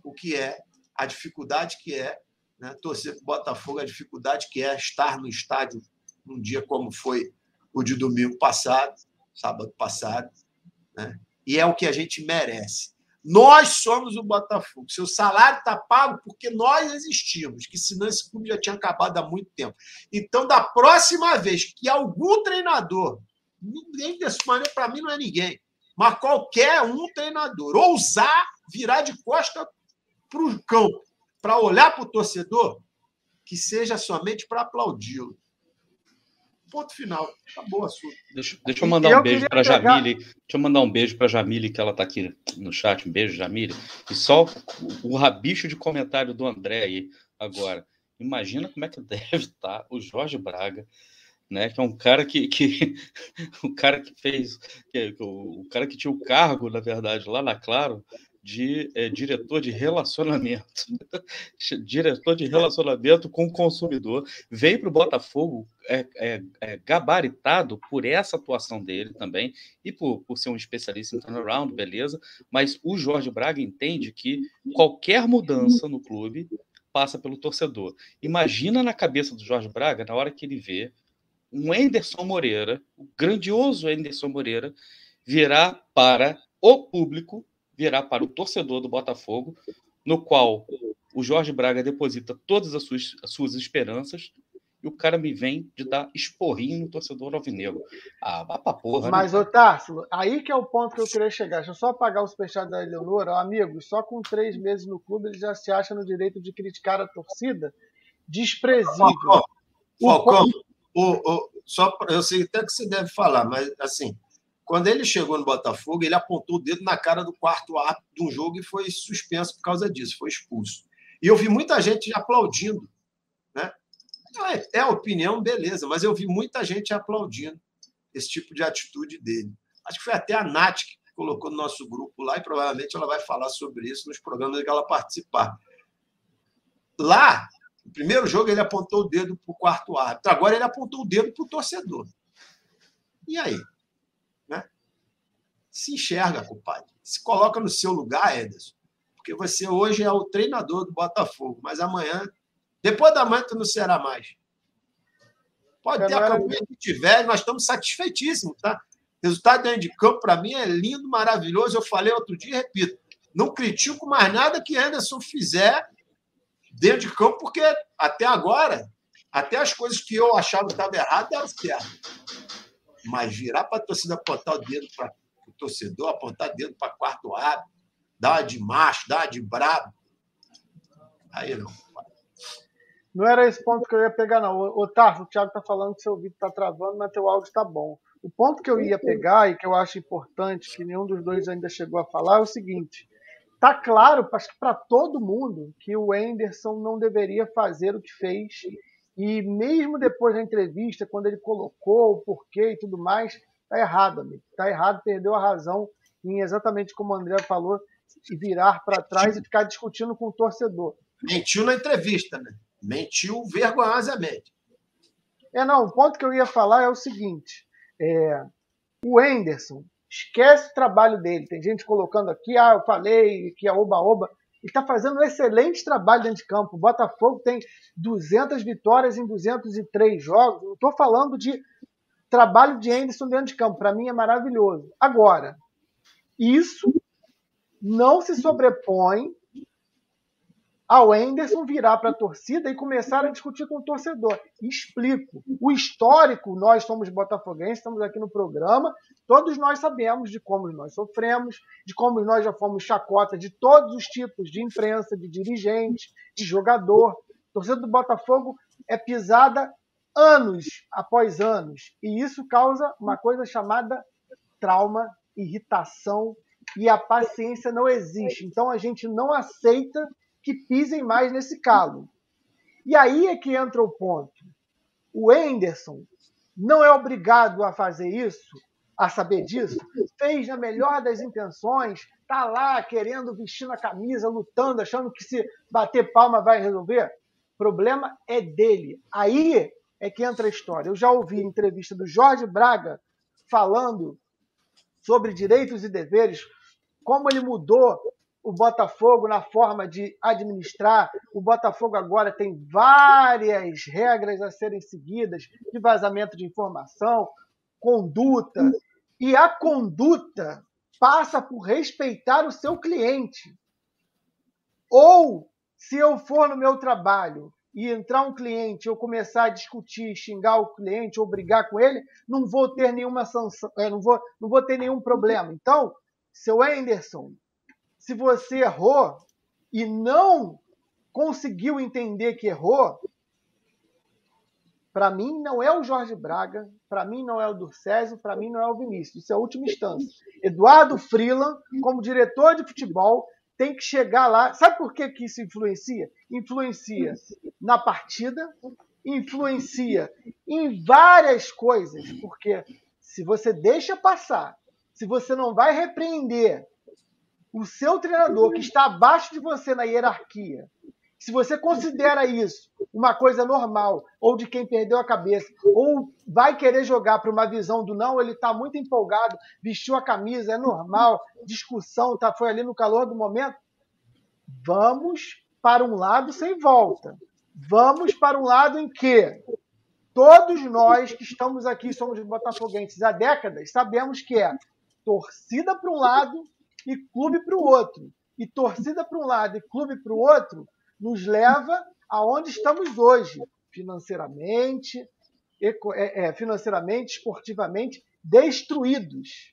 o que é, a dificuldade que é né, torcer para o Botafogo, a dificuldade que é estar no estádio num dia como foi o de domingo passado, sábado passado, né? e é o que a gente merece. Nós somos o Botafogo. Seu salário está pago porque nós existimos, que senão esse clube já tinha acabado há muito tempo. Então, da próxima vez que algum treinador, ninguém desse maneira, para mim não é ninguém, mas qualquer um treinador ousar virar de costa para o campo, para olhar para o torcedor, que seja somente para aplaudi-lo. Ponto final. Acabou o assunto. Deixa, deixa eu mandar um beijo para pegar... Jamile. Deixa eu mandar um beijo para Jamile, que ela está aqui no chat. Um beijo, Jamile. E só o, o rabicho de comentário do André aí agora. Imagina como é que deve estar tá o Jorge Braga, né? Que é um cara que, que o cara que fez, que, o, o cara que tinha o cargo, na verdade, lá na Claro, de é, diretor de relacionamento. diretor de relacionamento com o consumidor. Veio para o Botafogo é, é, é, gabaritado por essa atuação dele também e por, por ser um especialista em turnaround, beleza. Mas o Jorge Braga entende que qualquer mudança no clube passa pelo torcedor. Imagina na cabeça do Jorge Braga na hora que ele vê um Enderson Moreira, o grandioso Enderson Moreira, virar para o público virá para o torcedor do Botafogo, no qual o Jorge Braga deposita todas as suas, as suas esperanças e o cara me vem de dar esporrinho no torcedor alvinegro. Ah, vá pra porra. Né? Mas, né? Otársilo, aí que é o ponto que eu queria chegar. Deixa eu só apagar o superchat da Eleonora. Amigo, só com três meses no clube ele já se acha no direito de criticar a torcida? Desprezível. Falcão, Falcão o, o, só eu sei até que você deve falar, mas assim, quando ele chegou no Botafogo, ele apontou o dedo na cara do quarto árbitro de um jogo e foi suspenso por causa disso, foi expulso. E eu vi muita gente aplaudindo, né? É, é opinião, beleza, mas eu vi muita gente aplaudindo esse tipo de atitude dele. Acho que foi até a Nath que colocou no nosso grupo lá e provavelmente ela vai falar sobre isso nos programas que ela participar. Lá, no primeiro jogo, ele apontou o dedo para o quarto árbitro, agora ele apontou o dedo para o torcedor. E aí? Né? Se enxerga, compadre. Se coloca no seu lugar, Ederson, porque você hoje é o treinador do Botafogo, mas amanhã, depois da manhã, tu não será mais. Pode ter a campanha que tiver, nós estamos satisfeitíssimos, tá? Resultado dentro de campo, para mim, é lindo, maravilhoso. Eu falei outro dia e repito: não critico mais nada que Anderson fizer dentro de campo, porque até agora, até as coisas que eu achava que estavam erradas deram certo. Mas virar para a torcida apontar o dedo para o torcedor, apontar o dedo para quarto árbitro, dar uma de macho, dar uma de brabo. Aí não. Não era esse ponto que eu ia pegar, não. Ô, Tarso, o Thiago está falando que seu vídeo está travando, mas teu áudio está bom. O ponto que eu ia pegar e que eu acho importante, que nenhum dos dois ainda chegou a falar, é o seguinte: tá claro, acho que para todo mundo, que o Anderson não deveria fazer o que fez. E mesmo depois da entrevista, quando ele colocou o porquê e tudo mais, tá errado, amigo. Tá errado, perdeu a razão em exatamente como o André falou, e virar para trás e ficar discutindo com o torcedor. Mentiu na entrevista, né? Mentiu vergonhosamente. É, não, o ponto que eu ia falar é o seguinte: é, o Enderson, esquece o trabalho dele. Tem gente colocando aqui, ah, eu falei que é oba-oba. Ele está fazendo um excelente trabalho dentro de campo. O Botafogo tem 200 vitórias em 203 jogos. Não estou falando de trabalho de Anderson dentro de campo. Para mim é maravilhoso. Agora, isso não se sobrepõe ao Enderson virar para a torcida e começar a discutir com o torcedor. Explico. O histórico, nós somos botafoguenses, estamos aqui no programa, todos nós sabemos de como nós sofremos, de como nós já fomos chacota de todos os tipos de imprensa, de dirigente, de jogador. Torcida do Botafogo é pisada anos após anos. E isso causa uma coisa chamada trauma, irritação, e a paciência não existe. Então a gente não aceita que pisem mais nesse calo. E aí é que entra o ponto. O Enderson não é obrigado a fazer isso, a saber disso. Fez na melhor das intenções, tá lá querendo vestir a camisa, lutando, achando que se bater palma vai resolver. O problema é dele. Aí é que entra a história. Eu já ouvi entrevista do Jorge Braga falando sobre direitos e deveres, como ele mudou o Botafogo na forma de administrar. O Botafogo agora tem várias regras a serem seguidas de vazamento de informação, conduta. E a conduta passa por respeitar o seu cliente. Ou, se eu for no meu trabalho e entrar um cliente, eu começar a discutir, xingar o cliente ou brigar com ele, não vou ter nenhuma sanção, é, não vou, não vou ter nenhum problema. Então, seu Anderson, se você errou e não conseguiu entender que errou, para mim não é o Jorge Braga, para mim não é o Durcésio, para mim não é o Vinícius. Isso é a última instância. Eduardo Freeland, como diretor de futebol, tem que chegar lá. Sabe por que, que isso influencia? Influencia na partida, influencia em várias coisas, porque se você deixa passar, se você não vai repreender o seu treinador, que está abaixo de você na hierarquia, se você considera isso uma coisa normal, ou de quem perdeu a cabeça, ou vai querer jogar para uma visão do não, ele está muito empolgado, vestiu a camisa, é normal, discussão, tá, foi ali no calor do momento. Vamos para um lado sem volta. Vamos para um lado em que todos nós que estamos aqui, somos botafoguenses há décadas, sabemos que é torcida para um lado e clube para o outro. E torcida para um lado e clube para o outro nos leva aonde estamos hoje, financeiramente, eco, é, é, financeiramente, esportivamente, destruídos.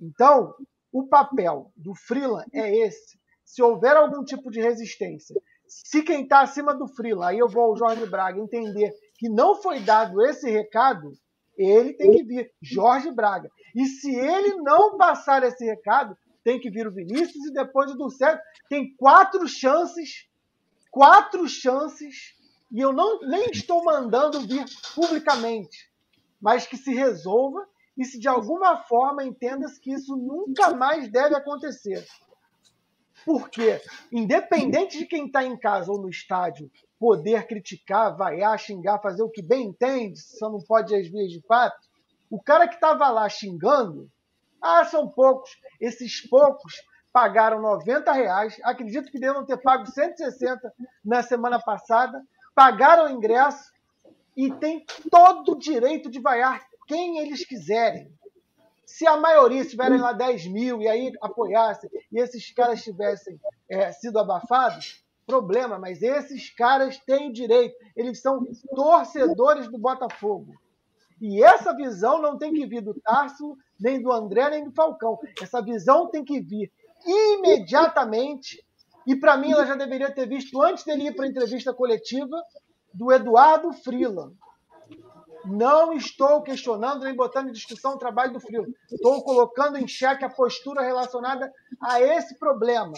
Então, o papel do Freeland é esse. Se houver algum tipo de resistência, se quem está acima do Freeland, aí eu vou ao Jorge Braga entender que não foi dado esse recado, ele tem que vir, Jorge Braga. E se ele não passar esse recado, tem que vir o Vinícius e depois o Dulcero. Tem quatro chances, quatro chances e eu não, nem estou mandando vir publicamente, mas que se resolva e se de alguma forma entenda-se que isso nunca mais deve acontecer. Porque, independente de quem está em casa ou no estádio poder criticar, vaiar, xingar, fazer o que bem entende, só não pode as vias de fato, o cara que estava lá xingando, ah, são poucos. Esses poucos pagaram 90 reais, acredito que devam ter pago 160 na semana passada, pagaram o ingresso e têm todo o direito de vaiar quem eles quiserem. Se a maioria estiverem lá 10 mil e aí apoiassem e esses caras tivessem é, sido abafados, problema, mas esses caras têm o direito. Eles são torcedores do Botafogo. E essa visão não tem que vir do Tarso, nem do André, nem do Falcão. Essa visão tem que vir imediatamente. E para mim, ela já deveria ter visto antes dele ir para a entrevista coletiva do Eduardo Frila. Não estou questionando nem botando em discussão o trabalho do Frila. Estou colocando em xeque a postura relacionada a esse problema.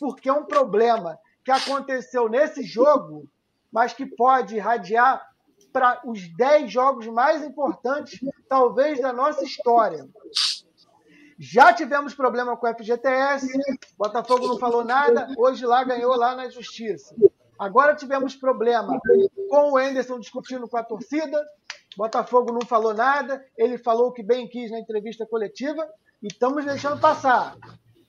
Porque é um problema que aconteceu nesse jogo, mas que pode irradiar para os 10 jogos mais importantes, talvez, da nossa história. Já tivemos problema com o FGTS, Botafogo não falou nada, hoje lá ganhou lá na justiça. Agora tivemos problema com o Enderson discutindo com a torcida, Botafogo não falou nada, ele falou o que bem quis na entrevista coletiva e estamos deixando passar.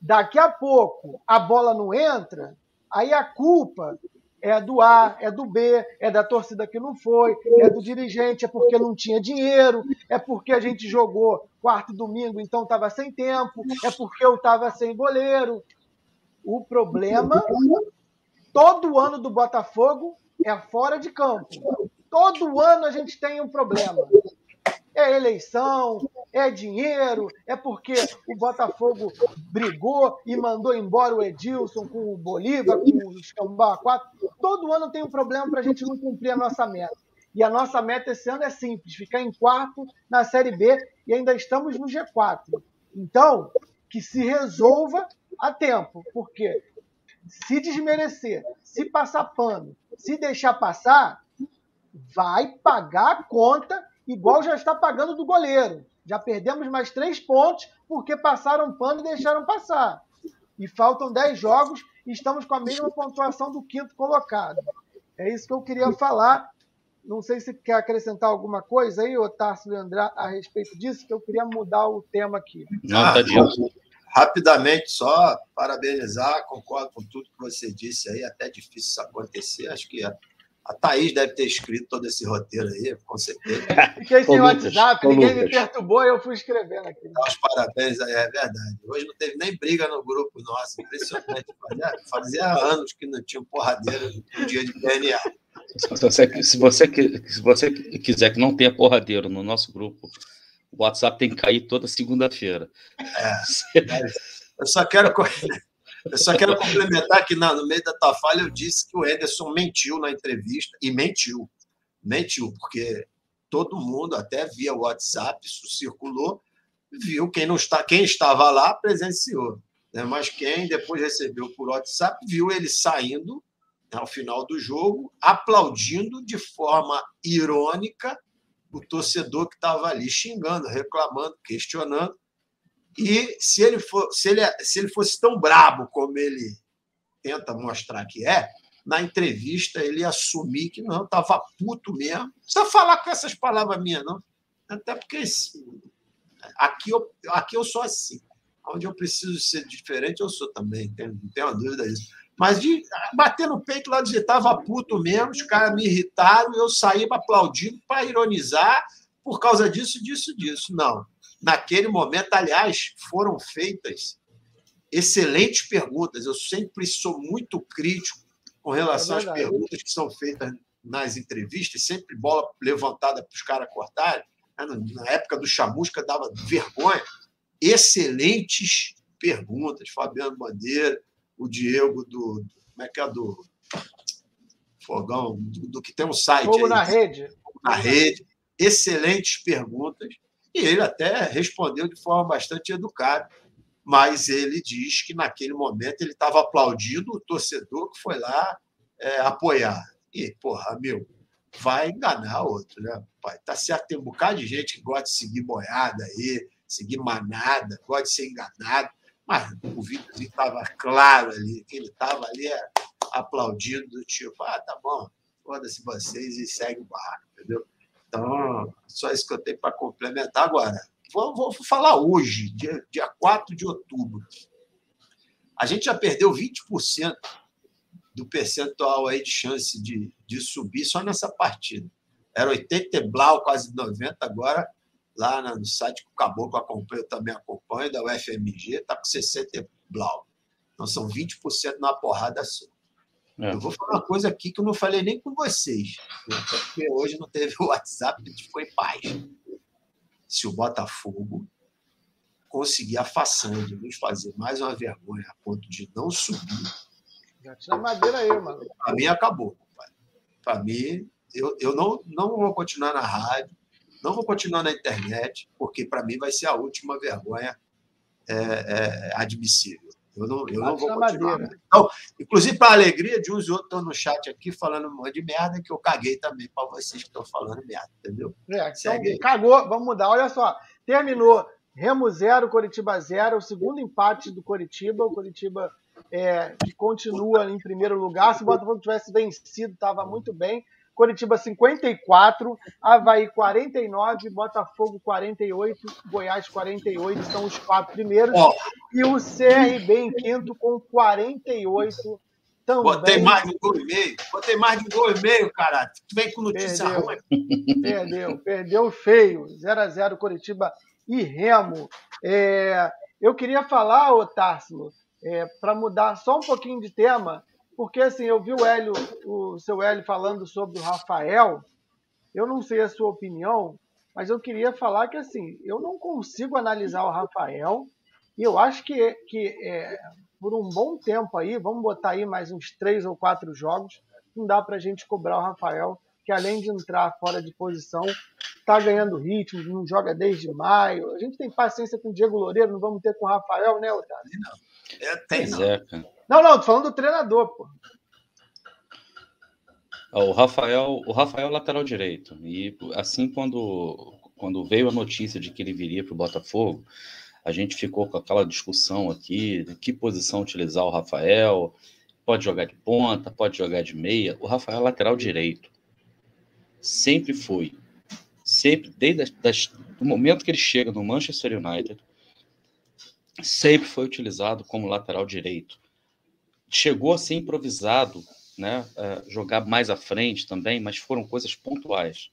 Daqui a pouco a bola não entra, Aí a culpa é do A, é do B, é da torcida que não foi, é do dirigente, é porque não tinha dinheiro, é porque a gente jogou quarto e domingo, então estava sem tempo, é porque eu estava sem goleiro. O problema, todo ano do Botafogo é fora de campo. Todo ano a gente tem um problema é eleição, é dinheiro, é porque o Botafogo brigou e mandou embora o Edilson com o Bolívar, com o Escambau 4. Todo ano tem um problema para a gente não cumprir a nossa meta. E a nossa meta esse ano é simples: ficar em quarto na Série B e ainda estamos no G4. Então, que se resolva a tempo, porque se desmerecer, se passar pano, se deixar passar, vai pagar a conta igual já está pagando do goleiro. Já perdemos mais três pontos porque passaram pano e deixaram passar. E faltam dez jogos e estamos com a mesma pontuação do quinto colocado. É isso que eu queria falar. Não sei se quer acrescentar alguma coisa aí, Otácio Leandrá, a respeito disso, que eu queria mudar o tema aqui. Não, tá Rapidamente, só parabenizar, concordo com tudo que você disse aí, até difícil isso acontecer. Acho que a Thaís deve ter escrito todo esse roteiro aí, com certeza. Fiquei sem WhatsApp, ninguém me perturbou e eu fui escrevendo aqui. Dá os parabéns, é verdade. Hoje não teve nem briga no grupo nosso, impressionante. Fazia, fazia anos que não tinha um porradeiro no dia de DNA. Se você, se, você, se você quiser que não tenha porradeiro no nosso grupo, o WhatsApp tem que cair toda segunda-feira. É, eu só quero eu só quero complementar que no meio da tua falha eu disse que o Ederson mentiu na entrevista, e mentiu. Mentiu, porque todo mundo, até via WhatsApp, isso circulou, viu quem, não está, quem estava lá presenciou. Né? Mas quem depois recebeu por WhatsApp viu ele saindo né, ao final do jogo, aplaudindo de forma irônica o torcedor que estava ali xingando, reclamando, questionando. E se ele, for, se ele, se ele fosse tão brabo como ele tenta mostrar que é, na entrevista ele assumir que não, estava puto mesmo. Não precisa falar com essas palavras minhas, não. Até porque aqui eu, aqui eu sou assim. Onde eu preciso ser diferente, eu sou também, não tenho uma dúvida disso. Mas de bater no peito lá, dizer, estava puto mesmo, os caras me irritaram, eu saí aplaudindo para ironizar por causa disso, disso, disso. Não naquele momento. Aliás, foram feitas excelentes perguntas. Eu sempre sou muito crítico com relação é às perguntas que são feitas nas entrevistas, sempre bola levantada para os caras cortarem. Né, na época do Chamusca dava vergonha. Excelentes perguntas. Fabiano Bandeira, o Diego do. Como é que é do. Fogão, do, do que tem um site. Fogo aí, na rede. Na rede. Excelentes perguntas. E ele até respondeu de forma bastante educada, mas ele diz que naquele momento ele estava aplaudindo o torcedor que foi lá é, apoiar. E, porra, meu, vai enganar outro, né? Pai, tá certo, tem um bocado de gente que gosta de seguir boiada aí, seguir manada, gosta de ser enganado, mas o Vitor estava claro ali, que ele estava ali é, aplaudindo, do tipo, ah, tá bom, foda-se vocês e segue o barco, entendeu? Então, só isso que eu tenho para complementar agora. Vou, vou, falar hoje, dia, dia 4 de outubro. A gente já perdeu 20% do percentual aí de chance de, de subir só nessa partida. Era 80 blau, quase 90, agora lá no site que o Caboclo acompanha, eu também acompanho, da UFMG, está com 60 blau. Então são 20% numa porrada só. É. Eu vou falar uma coisa aqui que eu não falei nem com vocês, porque hoje não teve o WhatsApp, a gente ficou em paz. Se o Botafogo conseguir a façanha de nos fazer mais uma vergonha a ponto de não subir. Já tira madeira aí, mano. Para mim, acabou. Para mim, eu, eu não, não vou continuar na rádio, não vou continuar na internet, porque para mim vai ser a última vergonha é, é, admissível. Eu não, eu não vou continuar. Então, inclusive, para a alegria de uns e outros estão no chat aqui falando um monte de merda, que eu caguei também para vocês que estão falando merda, entendeu? É, então, cagou, vamos mudar. Olha só, terminou Remo 0, Coritiba 0, o segundo empate do Coritiba. O Coritiba é, que continua em primeiro lugar. Se o Botafogo tivesse vencido, estava muito bem. Coritiba 54, Havaí 49, Botafogo 48, Goiás 48, são os quatro primeiros. Oh. E o CRB em quinto com 48 também. Botei mais de um gol e meio. Botei mais de um gol e meio, cara. Tu vem com notícia perdeu, ruim. Perdeu, perdeu feio. 0x0 Coritiba e Remo. É, eu queria falar, ô Társilo, é, para mudar só um pouquinho de tema, porque assim, eu vi o Hélio, o seu Hélio falando sobre o Rafael. Eu não sei a sua opinião, mas eu queria falar que assim, eu não consigo analisar o Rafael e eu acho que, que é, por um bom tempo aí, vamos botar aí mais uns três ou quatro jogos, não dá para a gente cobrar o Rafael, que além de entrar fora de posição, está ganhando ritmo, não joga desde maio. A gente tem paciência com o Diego Loureiro, não vamos ter com o Rafael, né, Otávio? Não. É, tem, não. É, cara. Não, não, tô falando do treinador, pô. O Rafael, o Rafael é lateral direito. E assim quando, quando veio a notícia de que ele viria para o Botafogo, a gente ficou com aquela discussão aqui, de que posição utilizar o Rafael, pode jogar de ponta, pode jogar de meia. O Rafael é lateral direito. Sempre foi. Sempre, desde das, o momento que ele chega no Manchester United, sempre foi utilizado como lateral direito chegou a ser improvisado, né? Uh, jogar mais à frente também, mas foram coisas pontuais.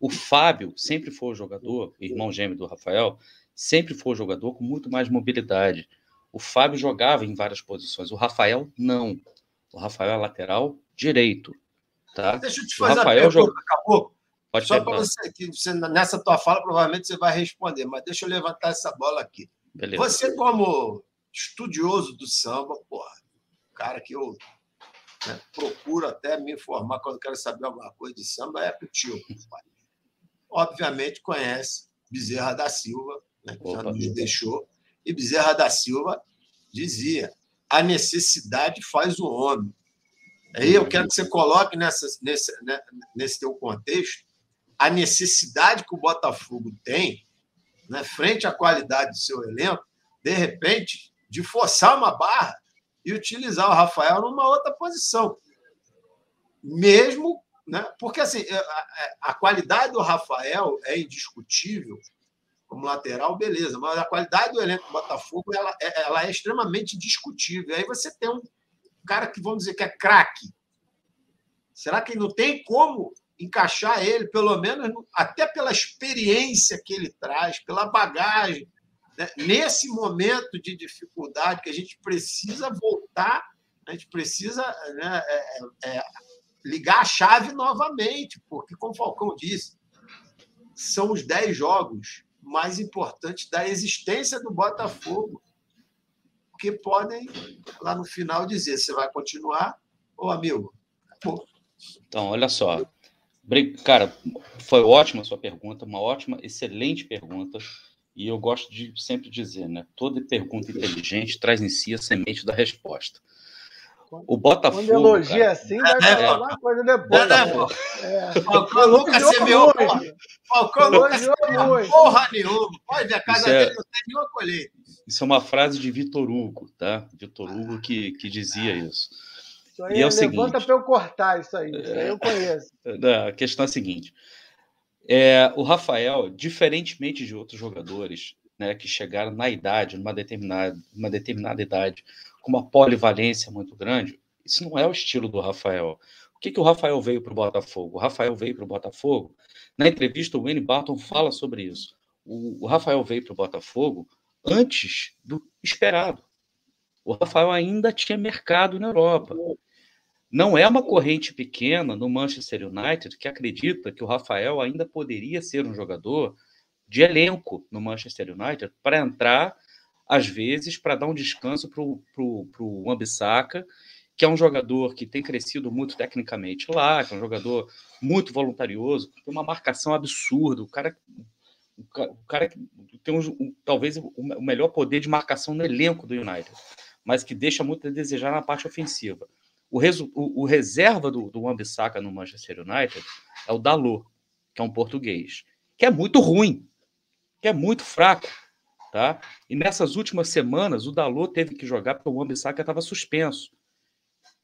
O Fábio sempre foi o jogador, irmão gêmeo do Rafael, sempre foi o jogador com muito mais mobilidade. O Fábio jogava em várias posições, o Rafael não. O Rafael é lateral direito. Tá? Deixa eu te fazer o Rafael pergunta, acabou? Pode Só para você que você, nessa tua fala, provavelmente você vai responder, mas deixa eu levantar essa bola aqui. Beleza. Você, como estudioso do samba, porra, cara que eu né, procuro até me informar quando quero saber alguma coisa de samba é o tio. Obviamente conhece Bezerra da Silva, né, que já nos deixou, e Bezerra da Silva dizia: a necessidade faz o homem. Aí eu quero que você coloque nessa, nesse, né, nesse teu contexto a necessidade que o Botafogo tem, né, frente à qualidade do seu elenco, de repente, de forçar uma barra e utilizar o Rafael numa outra posição. Mesmo, né? porque assim, é, a, a qualidade do Rafael é indiscutível como lateral, beleza, mas a qualidade do elenco do Botafogo ela, é, ela é extremamente discutível. Aí você tem um cara que vamos dizer que é craque. Será que não tem como encaixar ele, pelo menos até pela experiência que ele traz, pela bagagem né? Nesse momento de dificuldade que a gente precisa voltar, a gente precisa né, é, é, é, ligar a chave novamente, porque, como o Falcão disse, são os dez jogos mais importantes da existência do Botafogo, que podem, lá no final, dizer se vai continuar ou, amigo. Então, olha só. Cara, foi ótima a sua pergunta, uma ótima, excelente pergunta. E eu gosto de sempre dizer, né? Toda pergunta inteligente traz em si a semente da resposta. O Botafogo. Quando elogia cara, assim, vai É, falar uma coisa depois. É, né? É. Falcão nunca semeou porra. Falcão nunca semeou porra nenhuma. Pode ver, a casa é- dele não tem nenhuma colheita. Isso é uma frase de Vitor Hugo, tá? Vitor Hugo que, que dizia isso. Isso aí E é o levanta pra eu cortar isso aí. Isso aí eu conheço. A questão é a seguinte: é, o Rafael, diferentemente de outros jogadores né, que chegaram na idade, numa determinada, numa determinada idade, com uma polivalência muito grande, isso não é o estilo do Rafael. O que, que o Rafael veio para o Botafogo? O Rafael veio para o Botafogo. Na entrevista, o Wayne Barton fala sobre isso. O, o Rafael veio para o Botafogo antes do esperado. O Rafael ainda tinha mercado na Europa. Não é uma corrente pequena no Manchester United que acredita que o Rafael ainda poderia ser um jogador de elenco no Manchester United para entrar, às vezes, para dar um descanso para o Wambisaka, que é um jogador que tem crescido muito tecnicamente lá, que é um jogador muito voluntarioso, tem uma marcação absurda, o cara, o ca- o cara que tem um- talvez o melhor poder de marcação no elenco do United, mas que deixa muito a desejar na parte ofensiva. O, resu- o- o reserva do, do Wan-Bissaka no Manchester United é o Dalot, que é um português, que é muito ruim, que é muito fraco, tá? E nessas últimas semanas o Dalot teve que jogar porque o Wan-Bissaka estava suspenso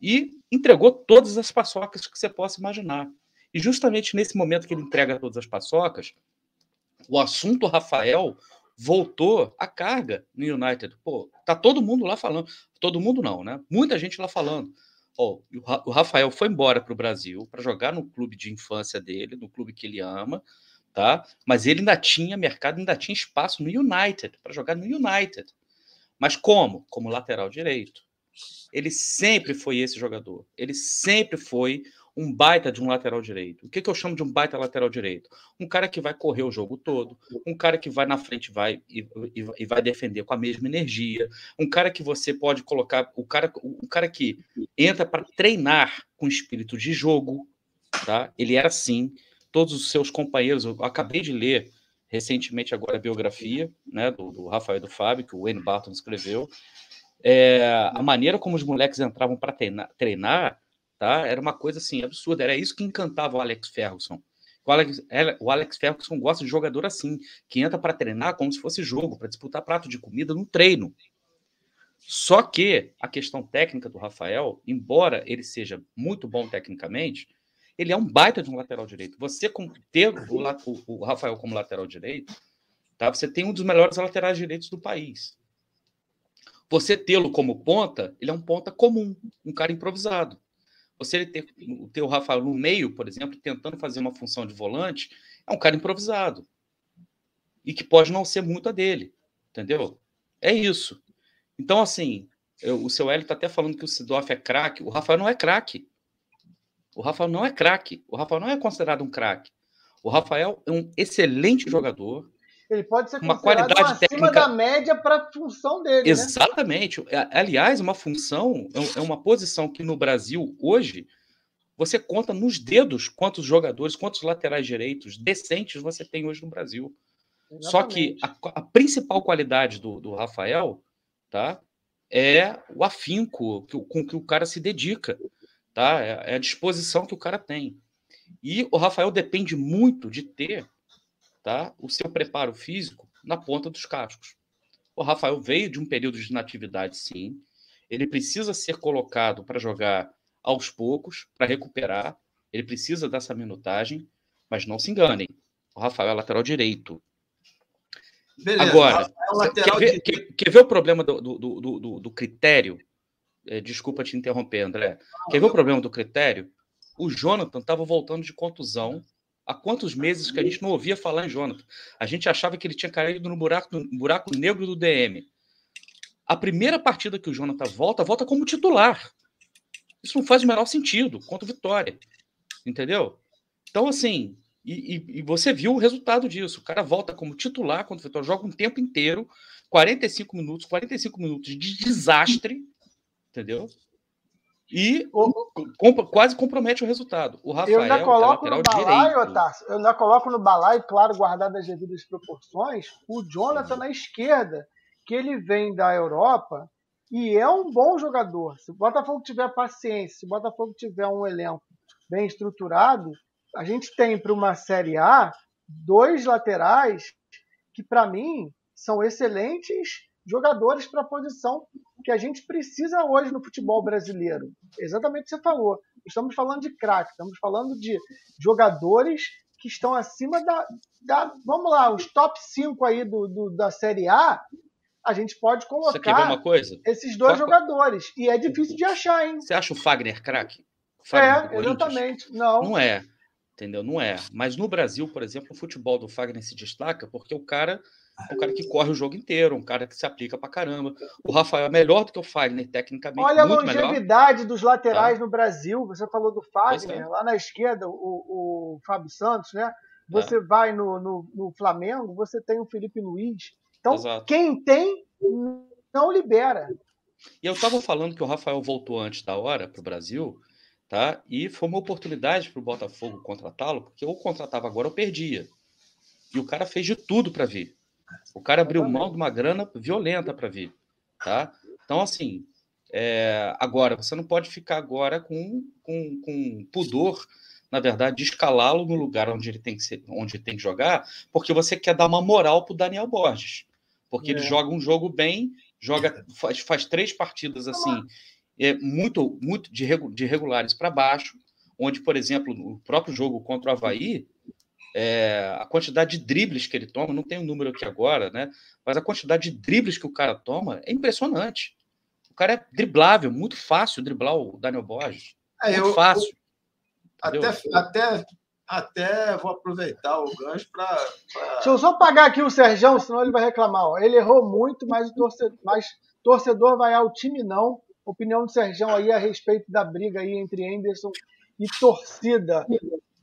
e entregou todas as paçocas que você possa imaginar. E justamente nesse momento que ele entrega todas as paçocas, o assunto Rafael voltou à carga no United. Pô, tá todo mundo lá falando. Todo mundo não, né? Muita gente lá falando. Ó, o Ra- o Rafael foi embora para o Brasil para jogar no clube de infância dele, no clube que ele ama, tá? Mas ele ainda tinha mercado, ainda tinha espaço no United para jogar no United. Mas como? Como lateral direito. Ele sempre foi esse jogador. Ele sempre foi um baita de um lateral direito. O que, que eu chamo de um baita lateral direito? Um cara que vai correr o jogo todo, um cara que vai na frente vai e, e- e vai defender com a mesma energia, um cara que você pode colocar, o cara, o cara que entra para treinar com espírito de jogo, tá? Ele era assim. Todos os seus companheiros, eu acabei de ler recentemente agora a biografia, né, do, do Rafael do Fábio que o Wayne Barton escreveu. É, a maneira como os moleques entravam para treinar, treinar tá? Era uma coisa assim absurda. Era isso que encantava o Alex Ferguson. O Alex, ele- o Alex Ferguson gosta de jogador assim, que entra para treinar como se fosse jogo, para disputar prato de comida no treino. Só que a questão técnica do Rafael, embora ele seja muito bom tecnicamente, ele é um baita de um lateral direito. Você ter o- o Rafael como lateral direito, tá? Você tem um dos melhores laterais direitos do país. Você tê-lo como ponta, ele é um ponta comum, um cara improvisado. Você ter, ter o Rafael no meio, por exemplo, tentando fazer uma função de volante, é um cara improvisado. E que pode não ser muito a dele. Entendeu? É isso. Então, assim, eu- o seu Hélio está até falando que o Sidoff é craque. O Rafael não é craque. O Rafael não é craque. O Rafael não é considerado um craque. O Rafael é um excelente jogador. Ele pode ser Uma qualidade acima técnica- da média para a função dele, né? Exatamente. A- Aliás, uma função, é- é uma posição que no Brasil, hoje, você conta nos dedos quantos jogadores, quantos laterais direitos decentes você tem hoje no Brasil. Só que Exatamente. a, a principal qualidade do, do Rafael tá, é o afinco que, com que o cara se dedica. Tá? É, é a disposição que o cara tem. E o Rafael depende muito de ter tá, o seu preparo físico na ponta dos cascos. O Rafael veio de um período de inatividade, sim. Ele precisa ser colocado para jogar aos poucos, para recuperar. Ele precisa dessa minutagem, mas não se enganem. O Rafael é lateral direito. Beleza. Agora, Quer ver, quer- quer ver o problema do- do- do- do critério? É, desculpa te interromper, André. Quer ver o problema do critério? O Jonathan estava voltando de contusão. Há quantos meses que a gente não ouvia falar em Jonathan? A gente achava que ele tinha caído no buraco, no buraco negro do DM. A primeira partida que o Jonathan volta, volta como titular. Isso não faz o menor sentido contra o Vitória. Entendeu? Então, assim, e, e- e você viu o resultado disso. O cara volta como titular contra o Vitória, joga um tempo inteiro, 45 minutos, 45 minutos de desastre, entendeu? E O- com- quase compromete o resultado. O Rafael eu ainda é coloco no balaio. Otávio, eu ainda coloco no balaio, claro, guardado as devidas proporções, o Jonathan na esquerda, que ele vem da Europa E é um bom jogador. Se o Botafogo tiver paciência, se o Botafogo tiver um elenco bem estruturado, a gente tem para uma Série A dois laterais que, para mim, são excelentes jogadores para a posição que a gente precisa hoje no futebol brasileiro. Exatamente o que você falou. Estamos falando de craque, estamos falando de jogadores que estão acima da, da. Vamos lá, os top 5 aí do, do, da Série A, a gente pode colocar esses dois Qual... jogadores. E é difícil de achar, hein? Você acha o Fagner craque? É, exatamente. Não. Não é. Entendeu? Não é. Mas no Brasil, por exemplo, o futebol do Fagner se destaca porque o cara um cara que corre o jogo inteiro, um cara que se aplica pra caramba. O Rafael é melhor do que o Fagner, tecnicamente. Olha a longevidade melhor. dos laterais tá. no Brasil. Você falou do Fagner, é. lá na esquerda, o, o Fábio Santos, né? Você é. vai no, no, no, Flamengo, você tem o Felipe Luiz. Então, Exato. quem tem, não libera. E eu estava falando que o Rafael voltou antes da hora para o Brasil, tá? E foi uma oportunidade para o Botafogo contratá-lo, porque ou contratava agora ou perdia. E o cara fez de tudo para vir. O cara abriu mão de uma grana violenta para vir, tá? Então, assim, é, agora, você não pode ficar agora com, com, com pudor, na verdade, de escalá-lo no lugar onde ele tem que ser, onde tem que jogar, porque você quer dar uma moral para o Daniel Borges. Porque é. ele joga um jogo bem, joga, faz, faz três partidas assim, é, muito, muito de, de regulares para baixo, onde, por exemplo, no próprio jogo contra o Havaí, é, a quantidade de dribles que ele toma, não tem o um número aqui agora, né? Mas a quantidade de dribles que o cara toma é impressionante. O cara é driblável, muito fácil driblar o Daniel Borges. É, muito eu, fácil. Eu, até, até, até vou aproveitar o gancho para. Pra... Deixa eu só pagar aqui o Serjão, senão ele vai reclamar. Ó. Ele errou muito, mas o torcedor, mas torcedor vai ao time não. Opinião do Serjão aí a respeito da briga aí entre Anderson e torcida.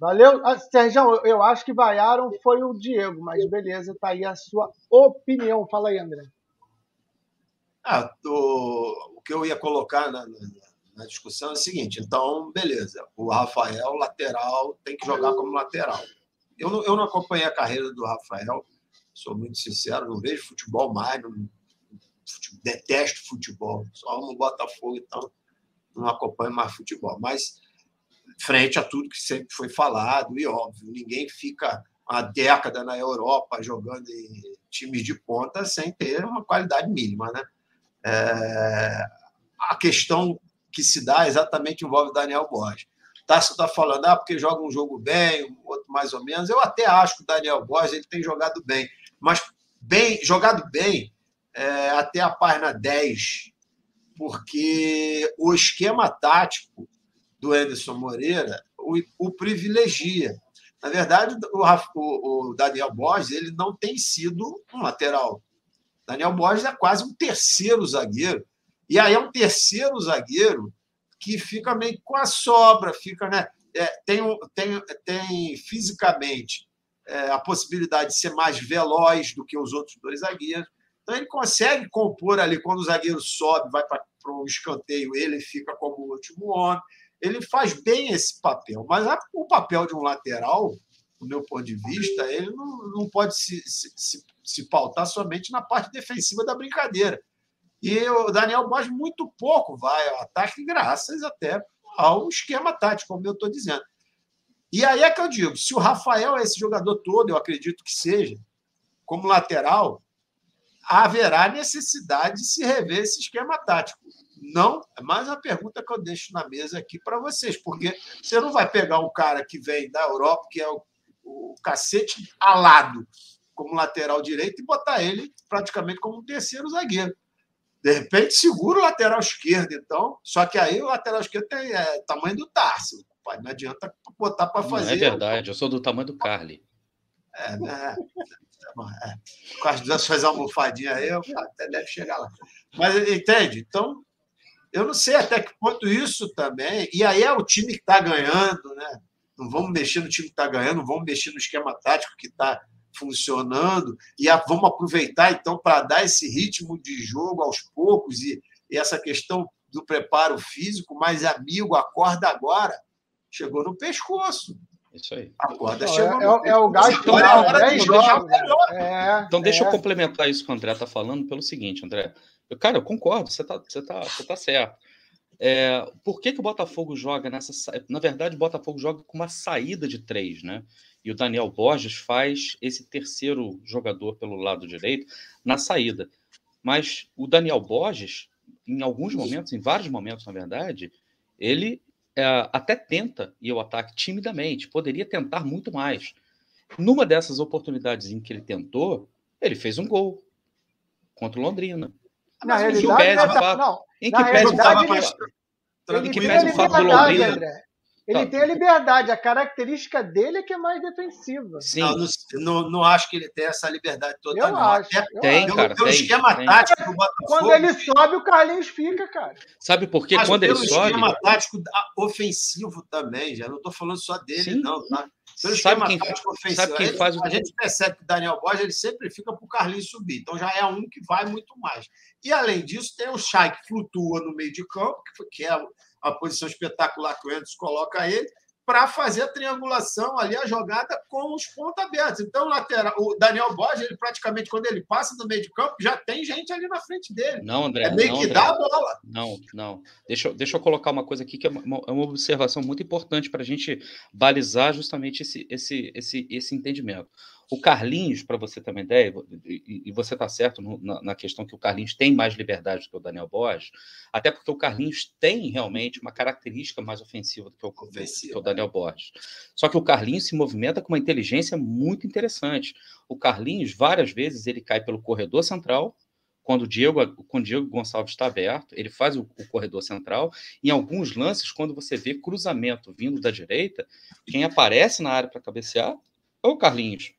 Valeu? Ah, Sérgio, eu acho que vaiaram foi o Diego, mas beleza, tá aí a sua opinião. Fala aí, André. Ah, o, o que eu ia colocar na, na, na, discussão é o seguinte: então, beleza, o Rafael, lateral, tem que jogar como lateral. Eu não, eu não acompanhei a carreira do Rafael, sou muito sincero, não vejo futebol mais, não, detesto futebol, só no Botafogo, então não acompanho mais futebol. Mas frente a tudo que sempre foi falado, e óbvio, ninguém fica uma década na Europa jogando em times de ponta sem ter uma qualidade mínima. Né? É... a questão que se dá exatamente envolve Daniel Borges. Tássio está falando, ah, porque joga um jogo bem, outro mais ou menos. Eu até acho que o Daniel Borges ele tem jogado bem, mas bem jogado bem é, até a página 10, porque o esquema tático do Anderson Moreira o, o privilegia. Na verdade, o, o, o, Daniel Borges ele não tem sido um lateral. Daniel Borges é quase um terceiro zagueiro. E aí é um terceiro zagueiro que fica meio com a sobra, fica, né? É, tem, tem, tem fisicamente é, a possibilidade de ser mais veloz do que os outros dois zagueiros. Então ele consegue compor ali, quando o zagueiro sobe, vai para o escanteio, ele fica como o último homem ele faz bem esse papel. Mas o papel de um lateral, do meu ponto de vista, ele não, não pode se, se, se pautar somente na parte defensiva da brincadeira. E o Daniel Borges muito pouco vai ao ataque, graças até ao esquema tático, como eu estou dizendo. E aí é que eu digo: se o Rafael é esse jogador todo, eu acredito que seja, como lateral, haverá necessidade de se rever esse esquema tático. Não, é mais uma pergunta que eu deixo na mesa aqui para vocês, porque você não vai pegar um cara que vem da Europa, que é o, o cacete alado como lateral direito, e botar ele praticamente como um terceiro zagueiro. De repente, segura o lateral esquerdo, então. Só que aí o lateral esquerdo tem é, tamanho do Tarso. Não adianta botar para fazer. Não é verdade, eu sou do tamanho do Carly. É, né? É. Com as duas suas almofadinhas aí, eu até deve chegar lá. Mas entende? Então, eu não sei até que ponto isso também. E aí é o time que está ganhando, né? Não vamos mexer no time que está ganhando, não vamos mexer no esquema tático que está funcionando. E a, vamos aproveitar, então, para dar esse ritmo de jogo aos poucos e, e essa questão do preparo físico. Mas, amigo, acorda agora. Chegou no pescoço. Isso aí. A corda Não, chegou é, no é, é o gasto Então é a final, hora 10 de deixar jogos. melhor. É, Então, deixa é. eu complementar isso que o André está falando pelo seguinte, André. Eu, cara, eu concordo, você está você tá, você tá certo. É, por que, que o Botafogo joga nessa. sa- Na verdade, o Botafogo joga com uma saída de três, né? E o Daniel Borges faz esse terceiro jogador pelo lado direito na saída. Mas o Daniel Borges, em alguns momentos, em vários momentos, na verdade, ele é, até tenta ir ao ataque timidamente, poderia tentar muito mais. Numa dessas oportunidades em que ele tentou, ele fez um gol contra o Londrina. Na Mas o realidade, pese o tá- fato- não, Em que pese o fato, ele- ele o fato do Londrina. André. Ele Tá. tem a liberdade. A característica dele é que é mais defensiva. sim, Não, não, não, acho que ele tem essa liberdade toda. Eu não. acho. Até Tem, acho. cara. pelo tem, esquema tem. tático do Botafogo. Quando ele sobe, o Carlinhos fica, cara. sabe por quê? mas Quando ele pelo sobe, esquema tático ofensivo também, já não estou falando só dele, Sim. não, tá? Pelo sabe esquema quem, tático ofensivo. sabe quem faz o A gente percebe que o Daniel Borges ele sempre fica para o Carlinhos subir. Então já é um que vai muito mais. E além disso, tem o Chay que flutua no meio de campo, que é a posição espetacular que o Endos coloca ele, para fazer a triangulação ali, a jogada com os pontos abertos. Então, o lateral, o Daniel Borges, ele praticamente, quando ele passa no meio de campo, já tem gente ali na frente dele. Não, André. É meio não, que André. dá a bola. Não, não. Deixa, eu- deixa eu colocar uma coisa aqui que é uma, é uma observação muito importante para a gente balizar justamente esse, esse, esse, esse entendimento. O Carlinhos, para você ter uma ideia, e, e você está certo no- na, na questão que o Carlinhos tem mais liberdade do que o Daniel Borges, até porque o Carlinhos tem realmente uma característica mais ofensiva do que o, Ofensiva. que o Daniel Borges. Só que o Carlinhos se movimenta com uma inteligência muito interessante. O Carlinhos, várias vezes, ele cai pelo corredor central, quando o Diego, quando Diego Gonçalves está aberto, ele faz o, o corredor central. Em alguns lances, quando você vê cruzamento vindo da direita, quem aparece na área para cabecear é o Carlinhos.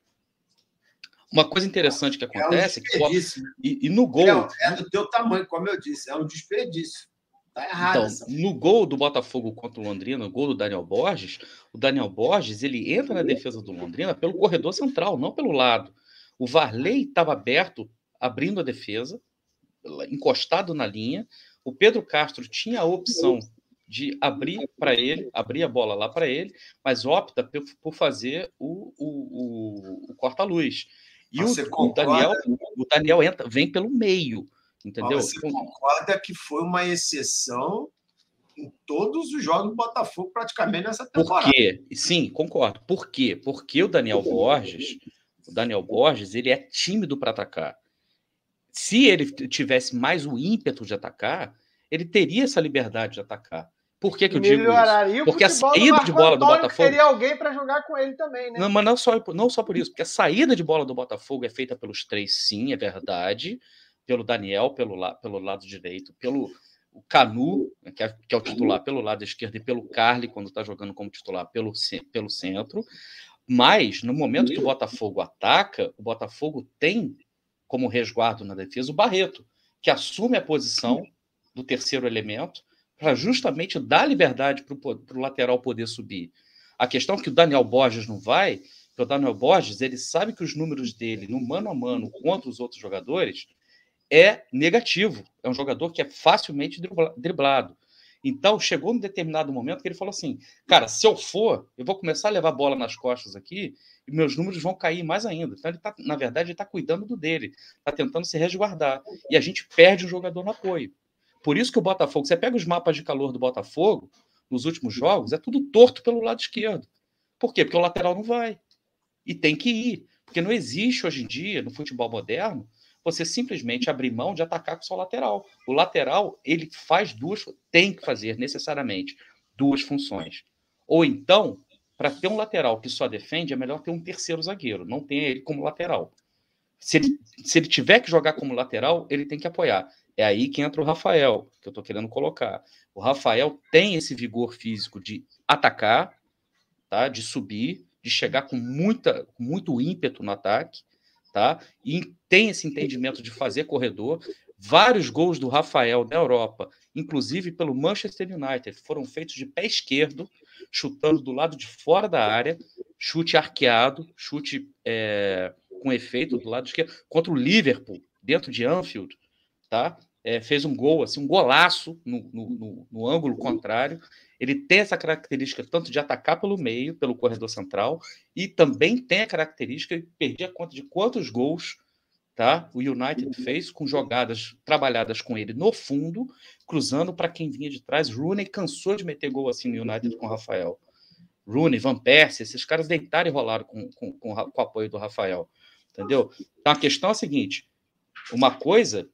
Uma coisa interessante que É um acontece é que, desperdício. né? e, e no gol, Não, é do teu tamanho, como eu disse, é um desperdício. Tá errado. Então, essa- no gol do Botafogo contra o Londrina, no gol do Daniel Borges, o Daniel Borges ele entra na defesa do Londrina pelo corredor central, não pelo lado. O Varley estava aberto, abrindo a defesa, encostado na linha. O Pedro Castro tinha a opção de abrir para ele, abrir a bola lá para ele, mas opta por fazer o, o, o- o corta-luz. E o, o? Daniel, o Daniel entra, vem pelo meio, entendeu? Mas Você concorda que foi uma exceção em todos os jogos do Botafogo, praticamente nessa Por temporada. quê? Sim, concordo. Por quê? Porque o Daniel Borges, o Daniel Borges, ele é tímido para atacar. Se ele tivesse mais o ímpeto de atacar, ele teria essa liberdade de atacar. Por que, que eu digo isso? Porque a saída de bola do Botafogo- Teria alguém para jogar com ele também, né? Não, mas não só, não só por isso, porque a saída de bola do Botafogo é feita pelos três, sim, é verdade. Pelo Daniel, pelo, pelo lado direito, pelo o Canu, né, que é, que é o titular pelo lado esquerdo, e pelo Carly, quando está jogando como titular pelo, pelo centro. Mas, no momento que o Botafogo ataca, o Botafogo tem como resguardo na defesa o Barreto, que assume a posição do terceiro elemento para justamente dar liberdade para o lateral poder subir. A questão é que o Daniel Borges não vai, porque o Daniel Borges ele sabe que os números dele no mano a mano contra os outros jogadores é negativo. É um jogador que é facilmente dribla- driblado. Então, chegou num determinado momento que ele falou assim: cara, se eu for, eu vou começar a levar bola nas costas aqui e meus números vão cair mais ainda. Então, ele tá, na verdade, ele está cuidando do dele, está tentando se resguardar. E a gente perde um jogador no apoio. Por isso que o Botafogo, você pega os mapas de calor do Botafogo nos últimos jogos, é tudo torto pelo lado esquerdo. Por quê? Porque o lateral não vai. E tem que ir. Porque não existe hoje em dia, no futebol moderno, você simplesmente abrir mão de atacar com o seu lateral. O lateral, ele faz duas, tem que fazer necessariamente duas funções. Ou então, para ter um lateral que só defende, é melhor ter um terceiro zagueiro, não tenha ele como lateral. Se ele, se ele tiver que jogar como lateral, ele tem que apoiar. É aí que entra o Rafael, que eu estou querendo colocar. O Rafael tem esse vigor físico de atacar, tá? de subir, de chegar com muita, muito ímpeto no ataque, tá? E tem esse entendimento de fazer corredor. Vários gols do Rafael na Europa, inclusive pelo Manchester United, foram feitos de pé esquerdo, chutando do lado de fora da área, chute arqueado, chute é, com efeito do lado esquerdo, contra o Liverpool, dentro de Anfield, tá? É, fez um gol, assim, um golaço no, no, no, no ângulo contrário. Ele tem essa característica tanto de atacar pelo meio, pelo corredor central, e também tem a característica, perdi a conta de quantos gols tá? O United fez com jogadas trabalhadas com ele no fundo, cruzando para quem vinha de trás. Rooney cansou de meter gol assim no United com o Rafael. Rooney, Van Persie, esses caras deitaram e rolaram com, com, com, com o apoio do Rafael. Entendeu? Então a questão é a seguinte: uma coisa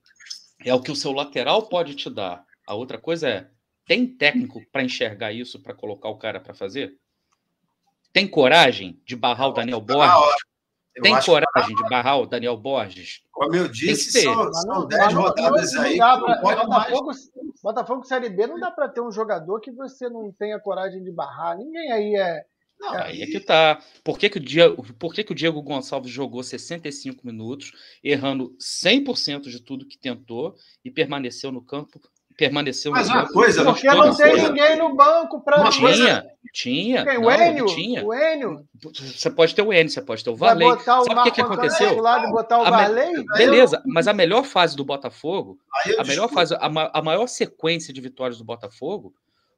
é o que o seu lateral pode te dar, a outra coisa é: tem técnico para enxergar isso, para colocar o cara para fazer? Tem coragem de barrar o Daniel Borges? Tem coragem que... de barrar o Daniel Borges? Como eu disse, são, são 10 rodadas aí. Pra, Botafogo. Botafogo Série B não dá para ter um jogador que você não tenha coragem de barrar. Ninguém aí é. Não, é... Aí é que tá. Por que, que, o Diego, por que, que o Diego Gonçalves jogou 65 minutos, errando 100% de tudo que tentou e permaneceu no campo permaneceu Mas uma coisa, porque não tem coisa. ninguém no banco para tinha, tinha, Quem? o Enio, tinha. O Enio. Você pode ter o Enio, você pode ter o Varley. Sabe o que, que aconteceu? Lado, botar o a Varley? Beleza, mas a melhor fase do Botafogo, a melhor fase, a, a maior sequência de vitórias do Botafogo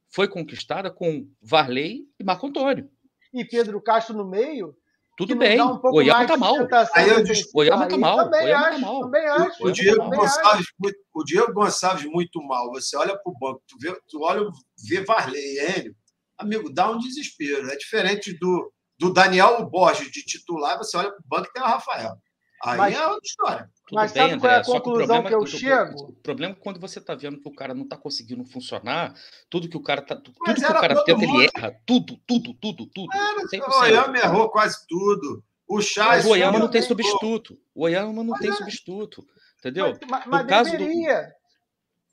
foi conquistada com Varley e Marco Antônio. E Pedro Castro no meio, tudo bem. Um o Oyama tá mal. Aí eu o Oyama tá mal. Também Oyama acho, tá mal. Também acho. O Diego, Gonçalves, muito, o Diego Gonçalves muito mal. Você olha para o banco, tu, vê, tu olha, vê Varley, Enio, amigo, dá um desespero. É diferente do, do Daniel Borges de titular, você olha para o banco e tem o Rafael. Aí Mas, é outra história. Tudo Mas bem, sabe André, qual é a conclusão que, que eu chego? O problema é quando você está vendo que o cara não está conseguindo funcionar, tudo que o cara tá, tudo que o cara tenta, mundo. ele erra, tudo, tudo, tudo, tudo. Era, o Oyama errou quase tudo. O Chaz. o Oyama não tem substituto. O Oyama não tem substituto. Entendeu? Mas, mas, mas deveria. Do...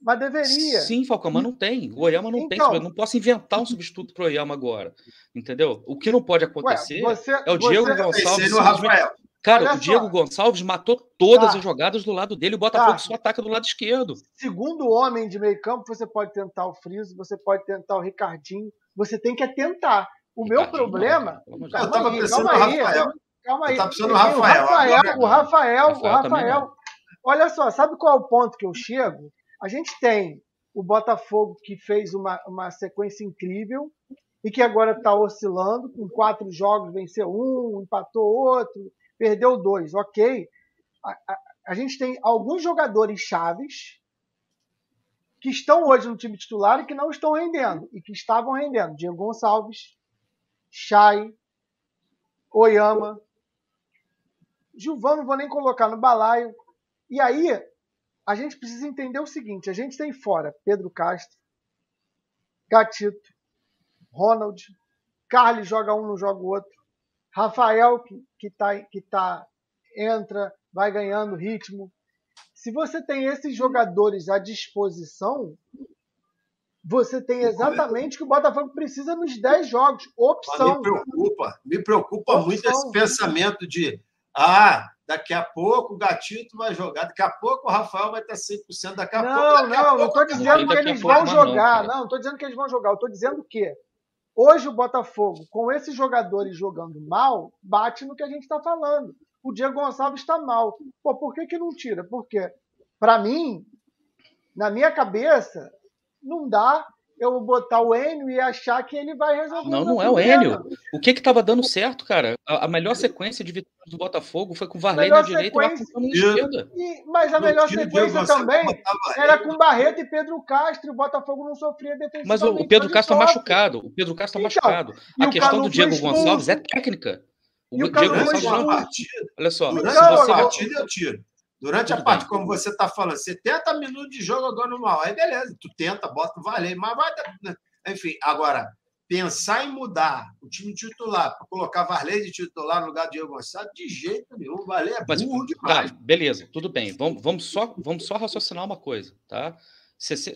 Mas deveria. Sim, Falcão, mas não tem. O Oyama não então, tem. Eu não posso inventar um substituto para o Oyama agora. Entendeu? O que não pode acontecer ué, você, é o Diego Gonçalves. No Rafael. Cara, Olha o Diego só. Gonçalves matou todas tá. as jogadas do lado dele. O Botafogo tá. só ataca do lado esquerdo. Segundo homem de meio campo, você pode tentar o Friso, você pode tentar o Ricardinho. Você tem que tentar. O meu problema. Não, eu estava pensando no Rafael. Calma aí. Tá precisando do Rafael. O Rafael, o Rafael, o Rafael. Olha só, sabe qual é o ponto que eu chego? A gente tem o Botafogo que fez uma, uma sequência incrível e que agora está oscilando, com quatro jogos venceu um, empatou outro, perdeu dois, ok. A, a, a gente tem alguns jogadores chaves que estão hoje no time titular e que não estão rendendo, e que estavam rendendo. Diego Gonçalves, Chay, Oyama, Gilvan não vou nem colocar no balaio. E aí, a gente precisa entender o seguinte: a gente tem fora Pedro Castro, Gatito, Ronald, Carlos joga um, não joga o outro, Rafael, que, que, tá, que tá, entra, vai ganhando ritmo. Se você tem esses jogadores à disposição, você tem exatamente o que o Botafogo precisa nos 10 jogos. Opção. me preocupa, me preocupa Opção. muito esse pensamento de ah, daqui a pouco o Gatito vai jogar, daqui a pouco o Rafael vai ter 100%, daqui a não, pouco... Não, não, não estou dizendo que eles vão jogar, não, não estou dizendo que eles vão jogar, eu estou dizendo que hoje o Botafogo, com esses jogadores jogando mal, bate no que a gente está falando. O Diego Gonçalves está mal. Pô, por que, que não tira? Porque, para mim, na minha cabeça, não dá eu vou botar o Enio e achar que ele vai resolver. Não, não é o Enio. O que que estava dando certo, cara? A, a, melhor sequência de vitórias do Botafogo foi com o Varley na direita sequência... e o na esquerda. E, mas a melhor sequência também era com Barreto e Pedro Castro. O Botafogo não sofria defensivamente. Mas o, o Pedro Castro está machucado. O Pedro Castro está então, machucado. A questão do Diego Gonçalves é técnica. O, o Diego Gonçalves não. Olha só. Durante a partida eu tiro. Durante a parte, como você está falando, 70 minutos de jogo agora no mal. Aí beleza, tu tenta, bota o valer, mas vai. Né? Enfim, agora, pensar em mudar o time titular para colocar Varley de titular no lugar de Diego Gonçalves, de jeito nenhum. O Varley é Mas, burro demais. Tá, beleza, tudo bem. Vamos, vamos, só, vamos só raciocinar uma coisa, tá?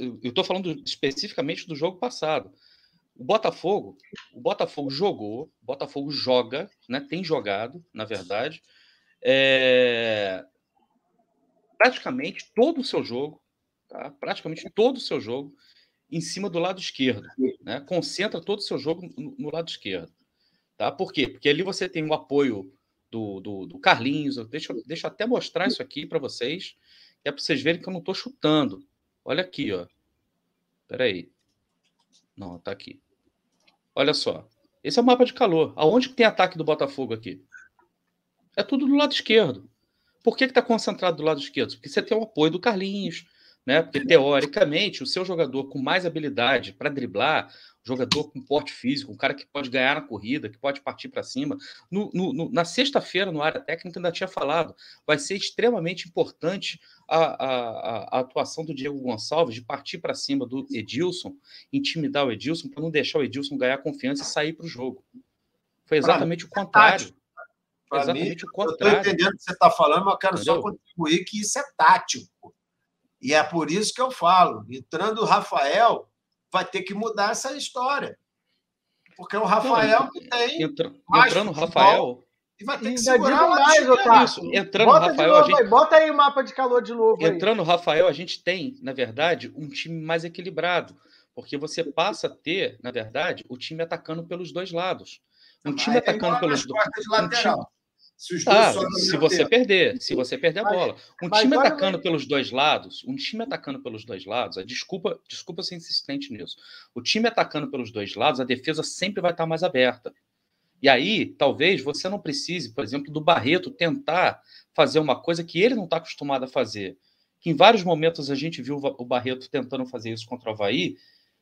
Eu estou falando especificamente do jogo passado. O Botafogo, o Botafogo jogou, o Botafogo joga, né? Tem jogado, na verdade. É... Praticamente todo o seu jogo, tá? Praticamente todo o seu jogo em cima do lado esquerdo. Né? Concentra todo o seu jogo no, no, lado esquerdo. Tá? Por quê? Porque ali você tem o apoio do, do, do Carlinhos. Deixa, deixa eu até mostrar isso aqui para vocês, é para vocês verem que eu não estou chutando. Olha aqui, ó. Espera aí. Não, tá aqui. Olha só. Esse é o mapa de calor. Aonde que tem ataque do Botafogo aqui? É tudo do lado esquerdo. Por que está concentrado do lado esquerdo? Porque você tem o apoio do Carlinhos, né? Porque teoricamente o seu jogador com mais habilidade para driblar, jogador com porte físico, um cara que pode ganhar na corrida, que pode partir para cima. No, no, no, na sexta-feira, no área técnica, ainda tinha falado, vai ser extremamente importante a, a, a atuação do Diego Gonçalves de partir para cima do Edilson, intimidar o Edilson, para não deixar o Edilson ganhar confiança e sair para o jogo. Foi exatamente o contrário. Exatamente mim, o contrário. Eu estou entendendo o que você está falando, mas eu quero Entendeu? só contribuir que isso é tático. E é por isso que eu falo, entrando o Rafael, vai ter que mudar essa história. Porque o Rafael que tem. Entra, entrando o Rafael. E vai ter que segurar mais, Otávio. Isso, entrando bota Rafael. Novo, gente... aí, bota aí o mapa de calor de novo. Entrando o Rafael, a gente tem, na verdade, um time mais equilibrado. Porque você passa a ter, na verdade, o time atacando pelos dois lados. Um time atacando pelos dois. Um time, se, ah, se você tempo. perder, se você perder a bola. Um time atacando pelos dois lados, um time atacando pelos dois lados, a desculpa, desculpa ser insistente nisso. O time atacando pelos dois lados, a defesa sempre vai estar mais aberta. E aí, talvez você não precise, por exemplo, do Barreto tentar fazer uma coisa que ele não está acostumado a fazer. Que em vários momentos a gente viu o Barreto tentando fazer isso contra o Havaí,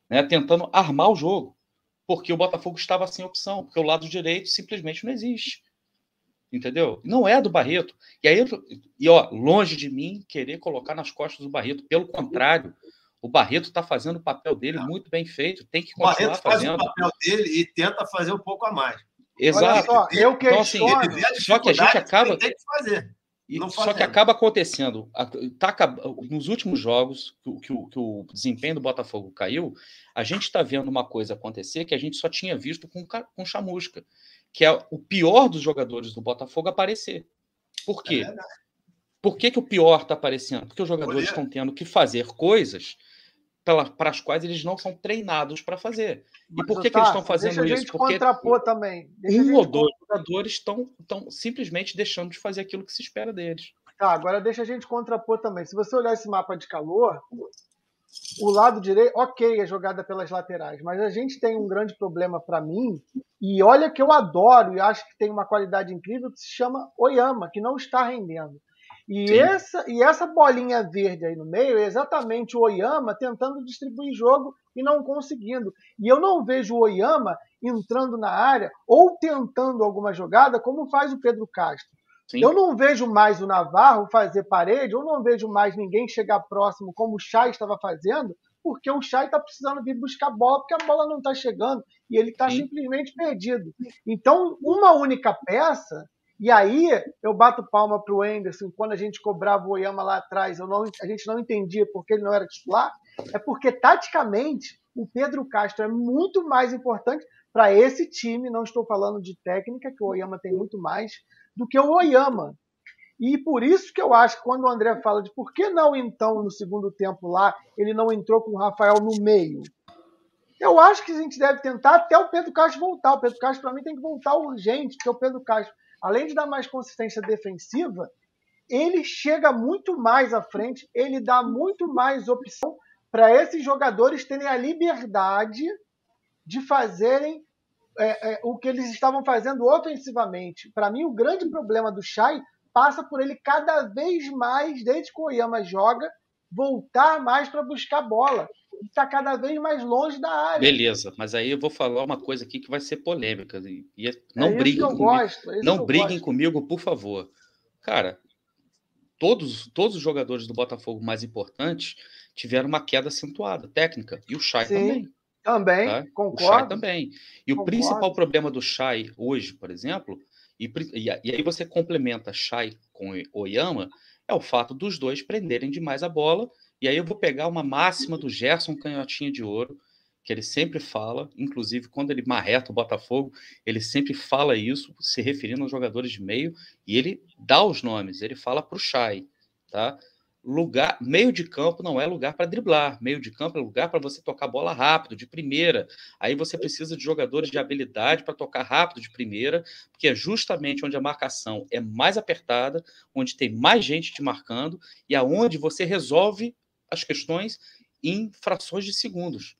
né, tentando armar o jogo, porque o Botafogo estava sem opção, porque o lado direito simplesmente não existe entendeu? Não é do Barreto. E aí, e ó, longe de mim querer colocar nas costas do Barreto. Pelo contrário, o Barreto está fazendo o papel dele muito bem feito. Tem que continuar o Barreto fazendo. faz o papel dele e tenta fazer um pouco a mais. Exato. Só, eu então, assim, só que a gente acaba. Tem que fazer. E, só que acaba acontecendo, tá, nos últimos jogos que, que, que, o desempenho do Botafogo caiu, a gente está vendo uma coisa acontecer que a gente só tinha visto com, com chamusca que é o pior dos jogadores do Botafogo aparecer. Por quê? É Por que, que o pior está aparecendo? Porque os jogadores estão tendo que fazer coisas para as quais eles não são treinados para fazer. E por que, tá, que eles estão fazendo isso? Porque também. Deixa um ou dois jogadores estão, estão simplesmente deixando de fazer aquilo que se espera deles. Tá, agora deixa a gente contrapor também. Se você olhar esse mapa de calor, o lado direito, ok, é jogada pelas laterais, mas a gente tem um grande problema para mim, e olha que eu adoro e acho que tem uma qualidade incrível, que se chama Oyama, que não está rendendo. E essa, e essa bolinha verde aí no meio é exatamente o Oyama tentando distribuir jogo e não conseguindo. E eu não vejo o Oyama entrando na área ou tentando alguma jogada como faz o Pedro Castro. Sim. Eu não vejo mais o Navarro fazer parede, eu não vejo mais ninguém chegar próximo como o Chay estava fazendo, porque o Chay está precisando vir buscar bola, porque a bola não está chegando e ele está simplesmente perdido. Então, uma única peça, e aí eu bato palma para o Anderson, quando a gente cobrava o Oyama lá atrás, não, a gente não entendia porque ele não era titular, é porque taticamente o Pedro Castro é muito mais importante para esse time, não estou falando de técnica, que o Oyama tem muito mais, do que o Oyama. E por isso que eu acho que quando o André fala de por que não então no segundo tempo lá ele não entrou com o Rafael no meio, eu acho que a gente deve tentar até o Pedro Castro voltar. O Pedro Castro, para mim, tem que voltar urgente, porque o Pedro Castro, além de dar mais consistência defensiva, ele chega muito mais à frente, ele dá muito mais opção para esses jogadores terem a liberdade de fazerem é, é, o que eles estavam fazendo ofensivamente. Para mim, o grande problema do Shai passa por ele cada vez mais, desde que o Oyama joga, voltar mais para buscar bola. E está cada vez mais longe da área. Beleza, mas aí eu vou falar uma coisa aqui que vai ser polêmica. E é, não é briguem comigo. Gosto, é não briguem gosto. comigo, por favor. Cara, todos, todos os jogadores do Botafogo mais importantes tiveram uma queda acentuada, técnica. E o Chay também. Também, tá? concordo. O também. E concordo. o principal problema do Shai hoje, por exemplo, e, e, aí você complementa Shai com Oyama, é o fato dos dois prenderem demais a bola. E aí eu vou pegar uma máxima do Gerson Canhotinha de Ouro, que ele sempre fala, inclusive quando ele marreta o Botafogo, ele sempre fala isso, se referindo aos jogadores de meio, e ele dá os nomes, ele fala para o Chay, tá? Lugar, meio de campo não é lugar para driblar, meio de campo é lugar para você tocar bola rápido, de primeira. Aí você precisa de jogadores de habilidade para tocar rápido de primeira, porque é justamente onde a marcação é mais apertada, onde tem mais gente te marcando e aonde você resolve as questões em frações de segundos.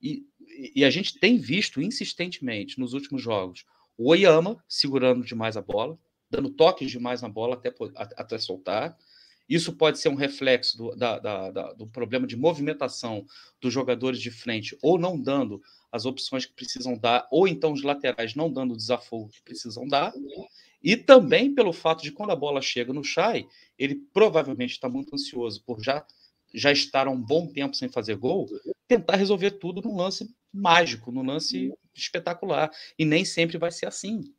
E e a gente tem visto insistentemente nos últimos jogos o Oyama segurando demais a bola, dando toques demais na bola até, até soltar. Isso pode ser um reflexo do, da, da, da, do problema de movimentação dos jogadores de frente, ou não dando as opções que precisam dar, ou então os laterais não dando o desafio que precisam dar. E também pelo fato de quando a bola chega no Chay, ele provavelmente está muito ansioso por já, já estar há um bom tempo sem fazer gol, tentar resolver tudo num lance mágico, num lance espetacular. E nem sempre vai ser assim.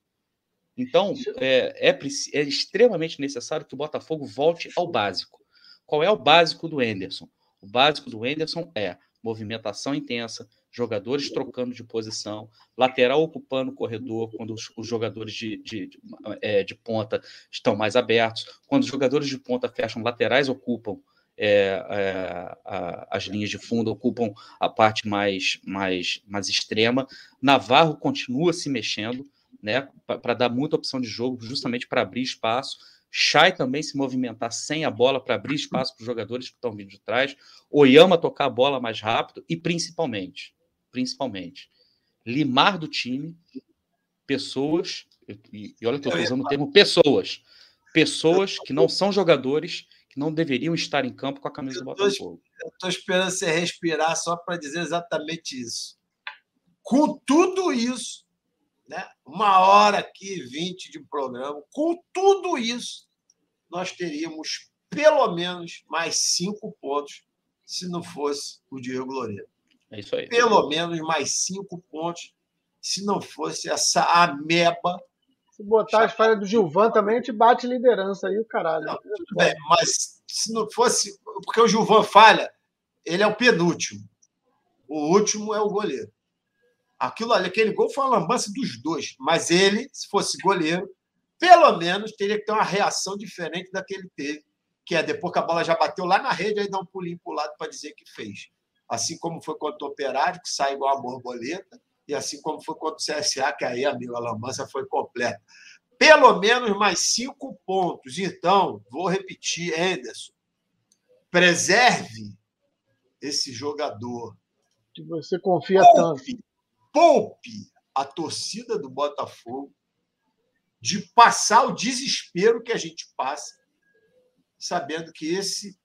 Então, é, é, é, extremamente necessário que o Botafogo volte ao básico. Qual é o básico do Enderson? O básico do Enderson é movimentação intensa, jogadores trocando de posição, lateral ocupando o corredor quando os, os jogadores de, de, de, é, de, ponta estão mais abertos, quando os jogadores de ponta fecham, laterais ocupam é, é, a, as linhas de fundo, ocupam a parte mais, mais, mais extrema. Navarro continua se mexendo, né, para dar muita opção de jogo, justamente para abrir espaço. Chay também se movimentar sem a bola para abrir espaço para os jogadores que estão vindo de trás. Oyama tocar a bola mais rápido e principalmente, principalmente, limar do time pessoas, e, e olha que eu estou usando o termo pessoas, pessoas que não são jogadores, que não deveriam estar em campo com a camisa do Botafogo. Eu estou esperando você respirar só para dizer exatamente isso. Com tudo isso, né? uma hora aqui, 20 de programa, com tudo isso, nós teríamos pelo menos mais cinco pontos se não fosse o Diego Loureiro. É isso aí. Pelo menos mais cinco pontos, se não fosse essa ameba. Se botar as falhas do Gilvan também, a gente bate liderança aí, o caralho. Não, tudo bem, mas se não fosse. Porque o Gilvan falha, ele é o penúltimo. O último é o goleiro. Aquilo ali, aquele gol foi uma lambança dos dois. Mas ele, se fosse goleiro, pelo menos teria que ter uma reação diferente da que ele teve, que é depois que a bola já bateu lá na rede, aí dá um pulinho para o lado para dizer que fez assim como foi contra o Operário, que sai igual a borboleta, e assim como foi contra o CSA, que aí, amigo, a lambança foi completa. Pelo menos mais cinco pontos. Então, vou repetir, Anderson, preserve esse jogador. Que você confia poupe, tanto. Poupe a torcida do Botafogo de passar o desespero que a gente passa, sabendo que esse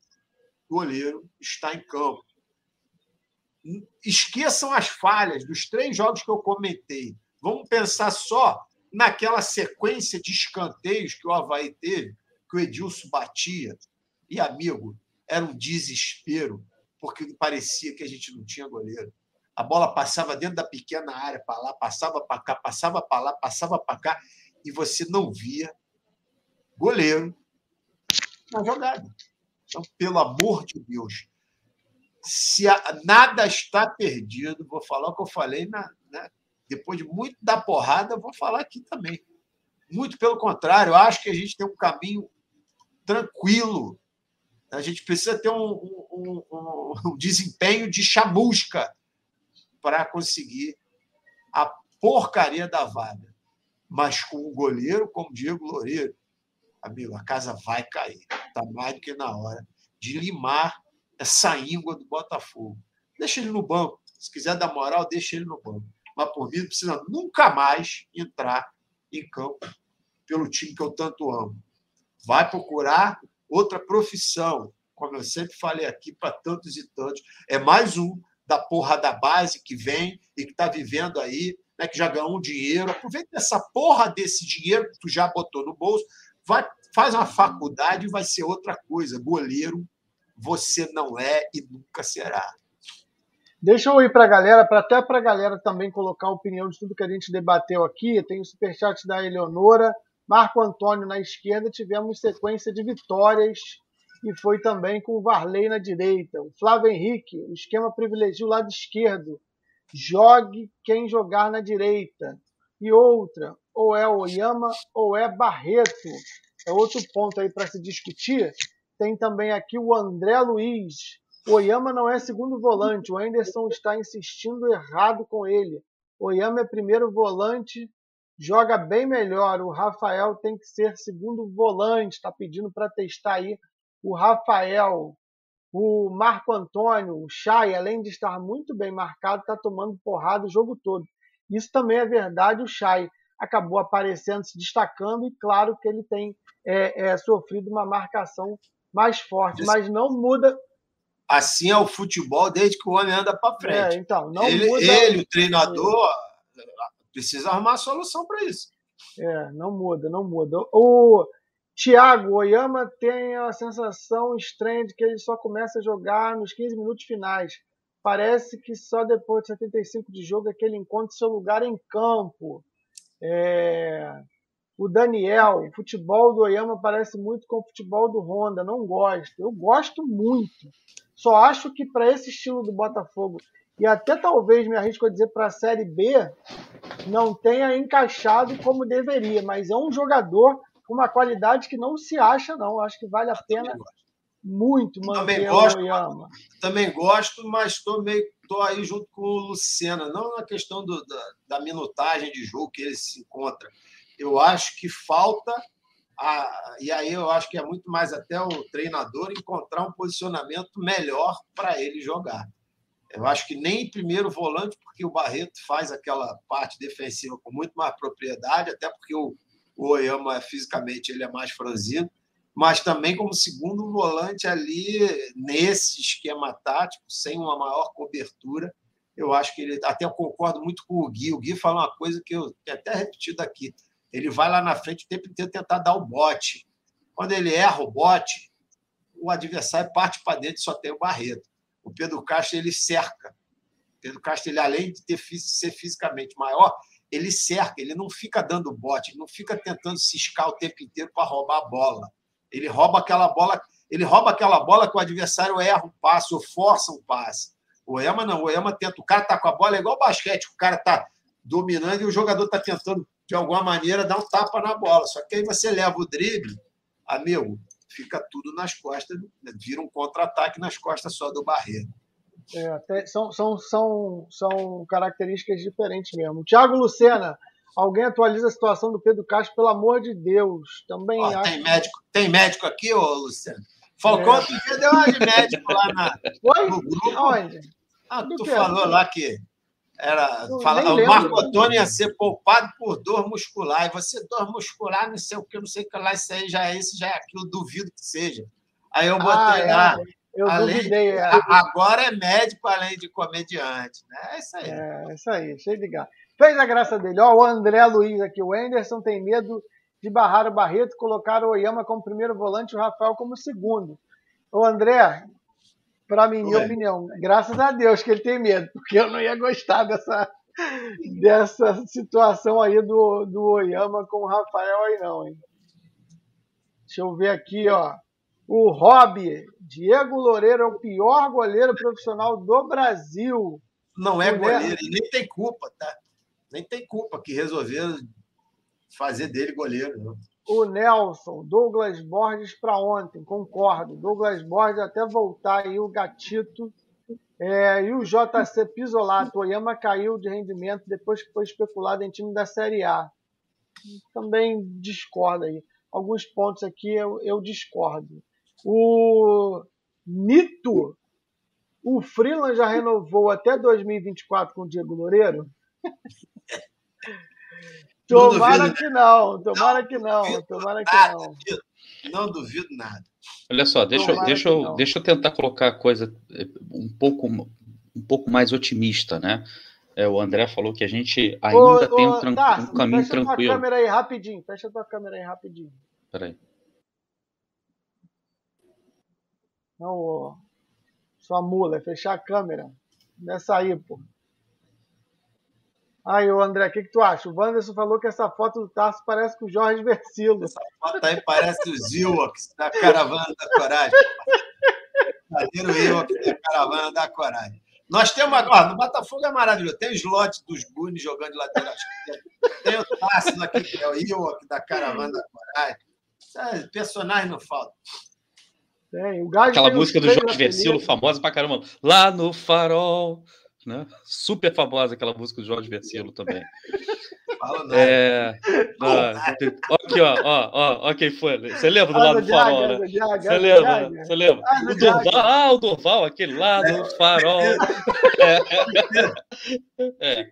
goleiro está em campo esqueçam as falhas dos três jogos que eu comentei. Vamos pensar só naquela sequência de escanteios que o Havaí teve, que o Edilson batia. E, amigo, era um desespero, porque parecia que a gente não tinha goleiro. A bola passava dentro da pequena área para lá, passava para cá, passava para lá, passava para cá, e você não via goleiro na jogada. Então, pelo amor de Deus, se a, nada está perdido, vou falar o que eu falei na, né? depois de muito da porrada, vou falar aqui também. Muito pelo contrário, acho que a gente tem um caminho tranquilo. A gente precisa ter um, um, um, um desempenho de chamusca para conseguir a porcaria da vaga. Mas com o goleiro como Diego Loureiro, amigo, a casa vai cair. Está mais do que na hora de limar essa íngua do Botafogo. Deixa ele no banco. Se quiser dar moral, deixa ele no banco. Mas por mim, não precisa nunca mais entrar em campo pelo time que eu tanto amo. Vai procurar outra profissão, como eu sempre falei aqui para tantos e tantos. É mais um da porra da base que vem e que está vivendo aí, né, que já ganhou um dinheiro. Aproveita essa porra desse dinheiro que tu já botou no bolso, vai, faz uma faculdade e vai ser outra coisa. Goleiro você não é e nunca será. Deixa eu ir para a galera, para até para a galera também colocar a opinião de tudo que a gente debateu aqui. Tem o superchat da Eleonora, Marco Antônio na esquerda. Tivemos sequência de vitórias e foi também com o Varley na direita. O Flávio Henrique, o esquema privilegia o lado esquerdo. Jogue quem jogar na direita. E outra, ou é Oyama ou é Barreto. É outro ponto aí para se discutir. Tem também aqui o André Luiz. O Oyama não é segundo volante. O Anderson está insistindo errado com ele. O Oyama é primeiro volante, joga bem melhor. O Rafael tem que ser segundo volante. Está pedindo para testar aí o Rafael. O Marco Antônio, o Chay, além de estar muito bem marcado, está tomando porrada o jogo todo. Isso também é verdade. O Chay acabou aparecendo, se destacando, e claro que ele tem é, é, sofrido uma marcação mais forte, mas não muda. Assim é o futebol desde que o homem anda para frente. É, então, não ele, muda... ele, o treinador, precisa arrumar a solução para isso. É, não muda, não muda. O Thiago Oyama tem a sensação estranha de que ele só começa a jogar nos 15 minutos finais. Parece que só depois de 75 de jogo é que ele encontra seu lugar em campo. É... O Daniel, o futebol do Oyama parece muito com o futebol do Honda. Não gosto. Eu gosto muito. Só acho que para esse estilo do Botafogo, e até talvez me arrisco a dizer para a Série B, não tenha encaixado como deveria. Mas é um jogador uma qualidade que não se acha, não. Acho que vale a pena muito manter também gosto, o Oyama. Também gosto, mas estou meio tô aí junto com o Lucena, não na questão do, da, da, minutagem de jogo que ele se encontra. Eu acho que falta, a, e aí eu acho que é muito mais até o treinador encontrar um posicionamento melhor para ele jogar. Eu acho que nem primeiro volante, porque o Barreto faz aquela parte defensiva com muito mais propriedade, até porque o, o Oyama fisicamente ele é mais franzino mas também como segundo volante ali nesse esquema tático, sem uma maior cobertura. Eu acho que ele até concordo muito com o Gui. O Gui fala uma coisa que eu tenho até repetido aqui. Ele vai lá na frente o tempo inteiro tentar dar o bote. Quando ele erra o bote, o adversário parte para dentro e só tem o Barreto. O Pedro Castro ele cerca. O Pedro Castro, ele, além de ter, ser fisicamente maior, ele cerca, ele não fica dando bote, ele não fica tentando ciscar o tempo inteiro para roubar a bola. Ele rouba aquela bola, ele rouba aquela bola que o adversário erra um passe ou força um passe. O Ema não, o Ema tenta, o cara tá com a bola é igual basquete, o cara tá dominando e o jogador tá tentando de alguma maneira dar um tapa na bola. Só que aí você leva o drible, amigo, fica tudo nas costas, vira um contra-ataque nas costas só do Barreiro. É, são, são, são, são características diferentes mesmo. Thiago Lucena, Alguém atualiza a situação do Pedro Castro, pelo amor de Deus. Também oh, acho... tem, médico, tem médico aqui, ô Luciano? Falcão é. outro deu uma de médico lá na, Oi? no grupo. Onde? Ah, tu que? falou lá que era, fala, o Marco Antônio ia ser poupado por dor muscular. E você, dor muscular, não sei o que, não sei o que lá, isso aí já é isso, já é aquilo, duvido que seja. Aí eu botei ah, é. lá. Eu além, duvidei. É. Agora é médico além de comediante. Né? É isso aí. É, isso aí, cheio de gato. Fez a graça dele. Ó, o André Luiz aqui. O Anderson tem medo de barrar o Barreto, colocar o Oyama como primeiro volante e o Rafael como segundo. O André, para mim, minha opinião, graças a Deus que ele tem medo, porque eu não ia gostar dessa, dessa situação aí do, do Oyama com o Rafael aí não, hein? Deixa eu ver aqui, ó. O Hobby, Diego Loureiro é o pior goleiro profissional do Brasil. Não é goleiro, e nem tem culpa, tá? nem tem culpa que resolveram fazer dele goleiro. Não. O Nelson, Douglas Borges para ontem, concordo. Douglas Borges até voltar aí o gatito. É, e o JC Pisolato, Oyama caiu de rendimento depois que foi especulado em time da Série A. Também discordo aí. Alguns pontos aqui eu, eu discordo. O Nito, o Freeland já renovou até 2024 com o Diego Loureiro? Tomara que não, tomara que não, tomara que não. Não duvido nada. Olha só, deixa, eu, deixa, eu, deixa eu tentar colocar a coisa eh, um pouco, um pouco mais otimista, né? É, o André falou que a gente ainda ô, tem um, tá, um caminho fecha tranquilo. Fecha tua câmera aí rapidinho, fecha tua câmera aí rapidinho. Peraí. Não, sua mula, é fechar a câmera. Nessa aí, pô. Aí, o André, o que, que tu acha? O Wanderson falou que essa foto do Tarso parece com o Jorge Versilo. Essa foto aí parece o Zilwax da Caravana da Coragem. Verdadeiro Zilwax da Caravana da Coragem. Nós temos agora, no Botafogo é maravilhoso, tem o slot dos Gunes jogando de lateral Tem o Tarso aqui, que é o Zilwax da Caravana da Coragem. Personagem não falta. Tem, o Aquela música do Jorge Versilo, famosa pra caramba. Lá no farol né? Super famosa aquela música do Jorge Versilo também. Fala nada. É, Aqui, ó, ó, ó, ó quem foi. Você lembra do lado do farol, né? Você lembra? Você lembra? O Dorval, ah, o Dorval, aquele lado do farol. É. é.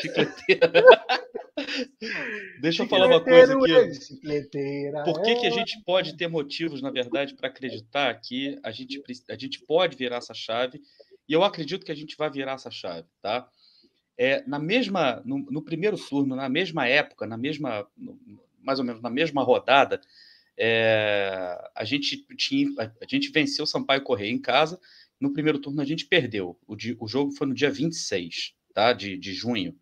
Chicleteira. Deixa eu falar uma coisa aqui. Por que, que a gente pode ter motivos, na verdade, para acreditar que a gente, a gente pode virar essa chave? E eu acredito que a gente vai virar essa chave, tá? É, na mesma, no, no, primeiro turno, na mesma época, na mesma, mais ou menos na mesma rodada, é, a gente tinha, a gente venceu o Sampaio Correia em casa. No primeiro turno a gente perdeu. O, o jogo foi no dia 26, tá? De, de junho.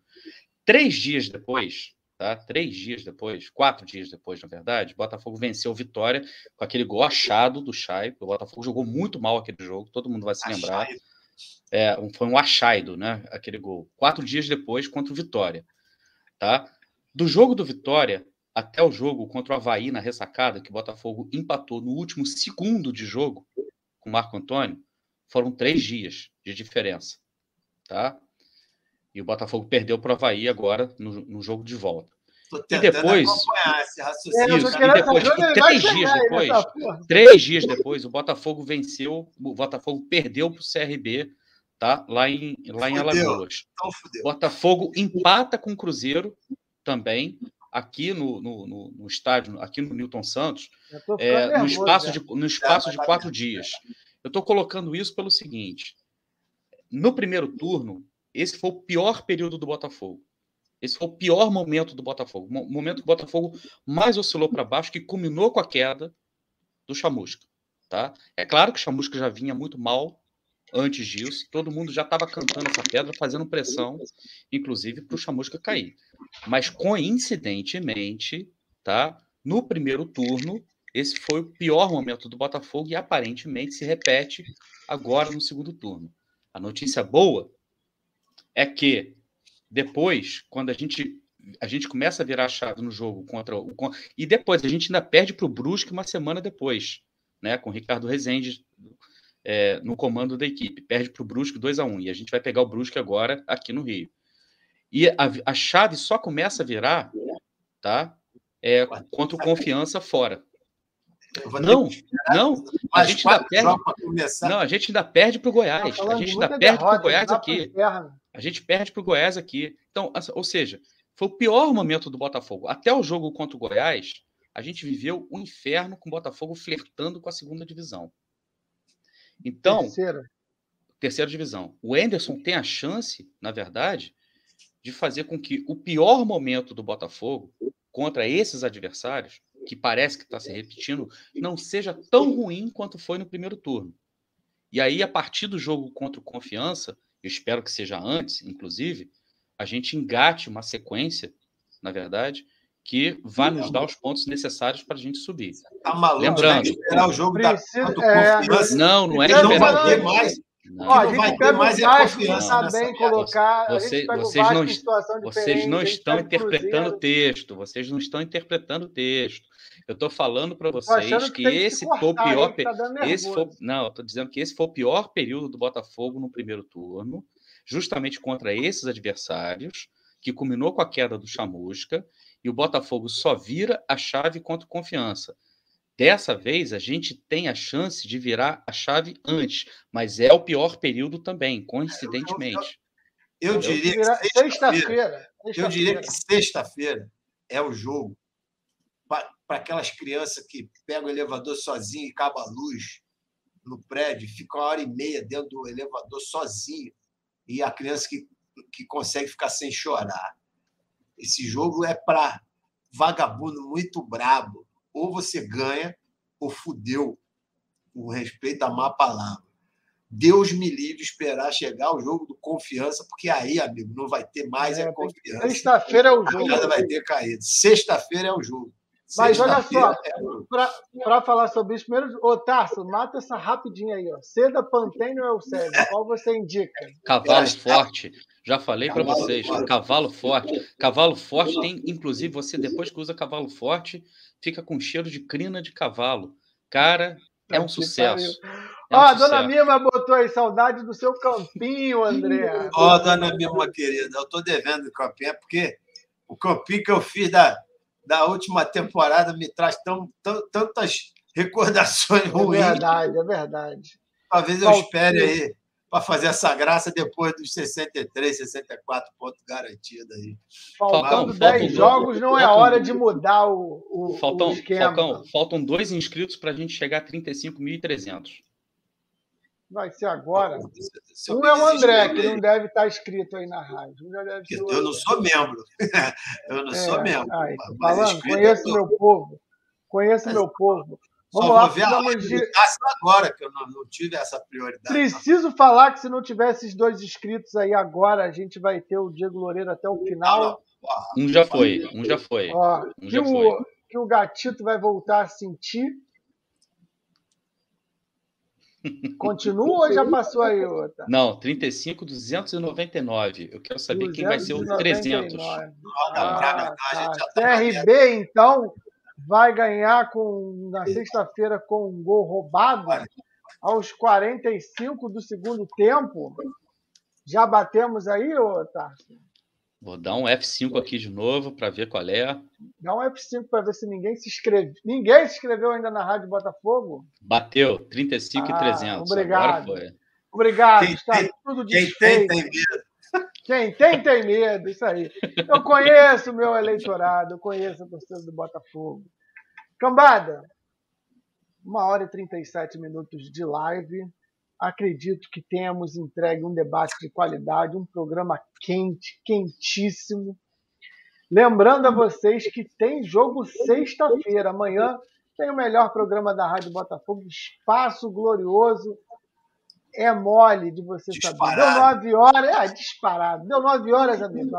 Três dias depois, tá? Três dias depois, quatro dias depois, na verdade, Botafogo venceu Vitória com aquele gol achado do Chay. O Botafogo jogou muito mal aquele jogo, todo mundo vai se lembrar. É, foi um achaido, né? Aquele gol. Quatro dias depois contra o Vitória. Tá? Do jogo do Vitória até o jogo contra o Havaí na ressacada, que o Botafogo empatou no último segundo de jogo com o Marco Antônio, foram três dias de diferença. Tá? E o Botafogo perdeu para o Havaí agora no, no jogo de volta. E depois, é, isso, e depois, e três dias depois, três dias depois, o Botafogo venceu, o Botafogo perdeu para o CRB tá? Lá em, lá em Alagoas. Então, Botafogo empata com o Cruzeiro também, aqui no, no, no, no estádio, aqui no Newton Santos, é, nervoso, no espaço, de, no espaço de quatro dias. Eu estou colocando isso pelo seguinte: no primeiro turno, esse foi o pior período do Botafogo. Esse foi o pior momento do Botafogo. O momento que o Botafogo mais oscilou para baixo, que culminou com a queda do Chamusca. Tá? É claro que o Chamusca já vinha muito mal antes disso, todo mundo já estava cantando essa pedra, fazendo pressão, inclusive para o Chamusca cair. Mas coincidentemente, tá? No primeiro turno, esse foi o pior momento do Botafogo e aparentemente se repete agora no segundo turno. A notícia boa é que depois, quando a gente a gente começa a virar a chave no jogo contra o e depois a gente ainda perde para o Brusque uma semana depois, né, com o Ricardo Rezende é, no comando da equipe. Perde para o Brusque 2 a 1 E a gente vai pegar o Brusque agora aqui no Rio. E a, a chave só começa a virar tá? É, contra o Confiança fora. Não, não, a gente ainda perde. Não, a gente ainda perde para o Goiás. A gente ainda perde para o Goiás aqui. A gente perde para o Goiás aqui. Então, ou seja, foi o pior momento do Botafogo. Até o jogo contra o Goiás, a gente viveu um inferno com o Botafogo flertando com a segunda divisão. Então, terceira. terceira divisão. O Enderson tem a chance, na verdade, de fazer com que o pior momento do Botafogo contra esses adversários, que parece que está se repetindo, não seja tão ruim quanto foi no primeiro turno. E aí, a partir do jogo contra o Confiança, eu espero que seja antes, inclusive, a gente engate uma sequência, na verdade, que vai nos dar os pontos necessários para a gente subir. Tá maluco, Lembrando, né? esperar o jogo da é... Não, não é Não vai ter mais. Não, Ó, a gente pega mais o Vasco tá bem colocar. Você, vocês não, vocês não estão interpretando o texto. Vocês não estão interpretando o texto. Eu estou falando para vocês que, que esse foi o pior. Tá esse foi, não, estou dizendo que esse foi o pior período do Botafogo no primeiro turno, justamente contra esses adversários, que culminou com a queda do Chamusca e o Botafogo só vira a chave contra confiança. Dessa vez, a gente tem a chance de virar a chave antes, mas é o pior período também, coincidentemente. Eu, eu, eu diria que sexta-feira. Sexta eu diria que sexta-feira é o jogo para aquelas crianças que pegam o elevador sozinho e acaba a luz no prédio, fica uma hora e meia dentro do elevador sozinho, e a criança que, que consegue ficar sem chorar. Esse jogo é para vagabundo muito brabo. Ou você ganha, ou fudeu. Com respeito à má palavra. Deus me livre esperar chegar o jogo do confiança, porque aí, amigo, não vai ter mais é, a confiança. Sexta-feira é o jogo. A vai ter caído. Sexta-feira é o jogo. Mas olha só, para falar sobre isso, primeiro, ô Tarso, mata essa rapidinho aí, ó. Seda, Pantene ou Eusébio? Qual você indica? Cavalo forte. Já falei para vocês, forte. cavalo forte. Cavalo forte tem, inclusive, você depois que usa cavalo forte, fica com cheiro de crina de cavalo. Cara, é um sucesso. É um Ó, a dona Mima botou aí saudade do seu campinho, André. Ó, oh, dona Mima, querida, eu tô devendo o campinho, é porque o campinho que eu fiz da da última temporada me traz tão, tão, tantas recordações É ruins. verdade, é verdade. Talvez eu espere aí para fazer essa graça depois dos 63, 64 pontos garantidos aí. Faltando Faltam- 10 faltam- jogos, não é faltam- hora de mudar o, o, o Faltam, esquema. Falcão, faltam dois inscritos para a gente chegar a 35.300. Vai ser agora. Se Um é o André, que não deve estar inscrito aí na rádio. Um já deve ser o Eu não sou membro. Eu não É, sou membro. ai, mas falando, inscrito conheço meu povo. Conheço Mas- meu povo. Só Vamos lá, vou ver a precisamos live de... Cássio agora, que eu não, não tive essa prioridade. não. Preciso falar que se não tiver esses dois inscritos aí agora, a gente vai ter o Diego Loureiro até o Não, final. não. Um já foi, um já foi. Ó, Um que, já o, foi. que o gatito vai voltar a sentir. Continua ou já passou aí outra? Não, 35.299. Eu quero saber quem vai ser o 300. 299. Joga Ah, tá. CRB, então, vai ganhar com, na sexta-feira com um gol roubado aos 45 do segundo tempo. Já batemos aí, ô Tarso? Vou dar um F5 aqui de novo para ver qual é. Dá um F5 para ver se ninguém se inscreveu. Ninguém se inscreveu ainda na Rádio Botafogo? Bateu, 35.300. Ah, obrigado. Agora foi. Obrigado, Quem está tem- tudo Quem desfeito. tem, tem medo. Quem tem, tem medo, isso aí. Eu conheço o meu eleitorado, eu conheço a torcida do Botafogo. Cambada, uma hora e 37 minutos de live. Acredito que temos entregue um debate de qualidade, um programa quente, quentíssimo. Lembrando a vocês que tem jogo sexta-feira. Amanhã tem o melhor programa da Rádio Botafogo, Espaço Glorioso. É mole de você saber. Deu Disparado. nove horas, é disparado. Deu nove horas, amigo.